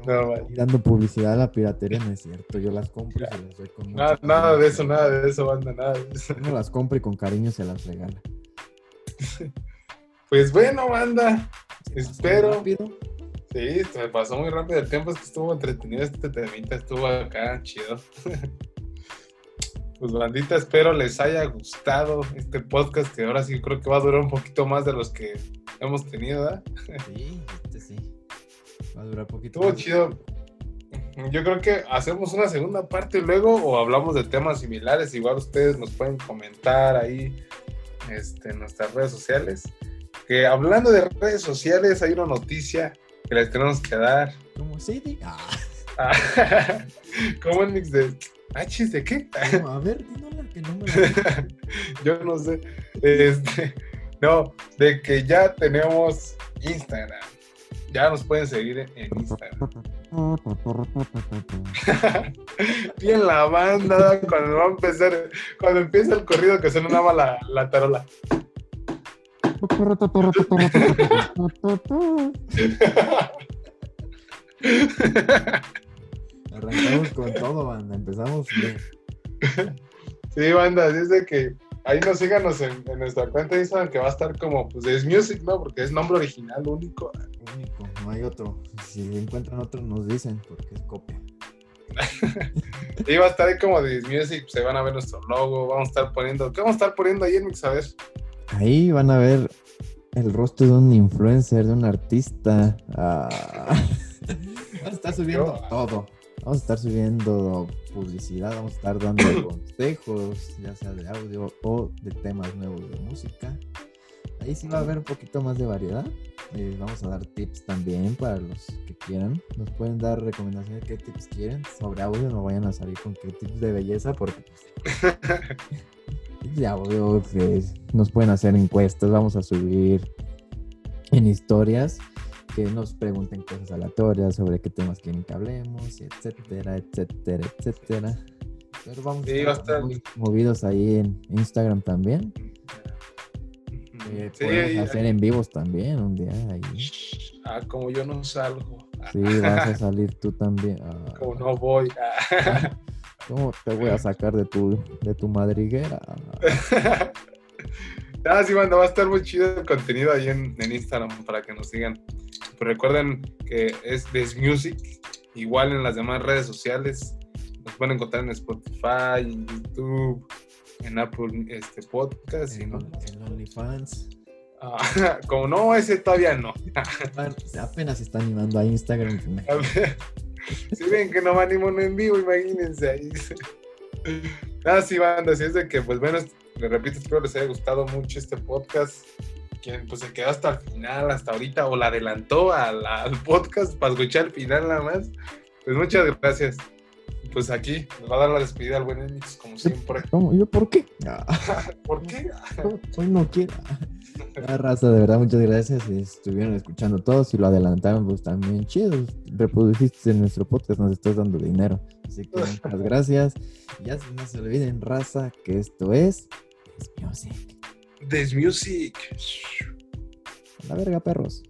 No, dando publicidad a la piratería no es cierto. Yo las compro y se las doy con mucho Nada, nada de eso, nada de eso, banda, nada de eso. Uno las compra y con cariño se las regala. [laughs] Pues bueno, banda. Espero. Sí, se me pasó muy rápido el tiempo, es que estuvo entretenido este temita, estuvo acá chido. [laughs] Pues bandita, espero les haya gustado este podcast que ahora sí creo que va a durar un poquito más de los que hemos tenido, ¿verdad? Sí, este sí. Va a durar poquito. Estuvo chido. Yo creo que hacemos una segunda parte luego o hablamos de temas similares. Igual ustedes nos pueden comentar ahí este, en nuestras redes sociales. Que hablando de redes sociales, hay una noticia que les tenemos que dar. Como CD. Ah, Ah, [laughs] ¿Cómo mix de H's de qué? no, a ver, dínola que no me la [laughs] Yo no sé. Este, no, de que ya tenemos Instagram. Ya nos pueden seguir en- Instagram. [laughs] Bien la banda, cuando va a empezar, cuando empieza el corrido que suena nada la, la tarola. [laughs] Arrancamos con todo, banda. Empezamos bien. Sí, banda, así es de que ahí nos síganos en, en nuestra cuenta de Instagram que va a estar como, pues es Music, ¿no? Porque es nombre original, único. Único, no hay otro. Si encuentran otro, nos dicen porque es copia. [laughs] Y va a estar ahí como de Music, se van a ver nuestro logo, vamos a estar poniendo, ¿qué vamos a estar poniendo ahí en Mix? A ver. Ahí van a ver el rostro de un influencer, de un artista. Ah. Vamos a estar subiendo Yo- todo. Vamos a estar subiendo publicidad, vamos a estar dando [coughs] consejos, ya sea de audio o de temas nuevos de música. Ahí sí va a haber un poquito más de variedad. Eh, vamos a dar tips también para los que quieran. Nos pueden dar recomendaciones de qué tips quieren. Sobre audio no vayan a salir con qué tips de belleza porque [laughs] de audio que nos pueden hacer encuestas. Vamos a subir en historias que nos pregunten cosas aleatorias sobre qué temas quieren que hablemos, etcétera, etcétera, etcétera. Pero vamos Sí, a estar estar- muy movidos ahí en Instagram también. Eh, Sí, podemos ahí- hacer en vivos también un día ahí. Ah, como yo no salgo. Sí, vas a salir tú también. Ah, Como no voy. Ah. [laughs] ¿Cómo te voy a sacar de tu, de tu madriguera? [laughs] Ah, sí, banda, va a estar muy chido el contenido ahí en, en Instagram para que nos sigan. Pues recuerden que es Des Music, igual en las demás redes sociales. Nos pueden encontrar en Spotify, en YouTube, en Apple este, Podcast. y En, no. en OnlyFans. Ah, [laughs] como no, ese todavía no. [laughs] Apenas se está animando a Instagram. Si ven que no me animo en en vivo, imagínense ahí. [laughs] Ah, sí, banda, así es de que, pues bueno, les repito, espero les haya gustado mucho este podcast. Quien pues se quedó hasta el final, hasta ahorita, o la adelantó al, al podcast para escuchar el final nada más. Pues muchas gracias. Pues aquí nos va a dar la despedida al buen Enix, como siempre. ¿Cómo? ¿Yo por qué? [laughs] ¿Por qué? [laughs] hoy no quiero. La raza, de verdad, muchas gracias. Si estuvieron escuchando todos y lo adelantaron, pues también chido. Reproduciste en nuestro podcast, nos estás dando dinero. Así que muchas [laughs] gracias. Ya no se olviden, raza, que esto es es Music. This Music. A la verga, perros.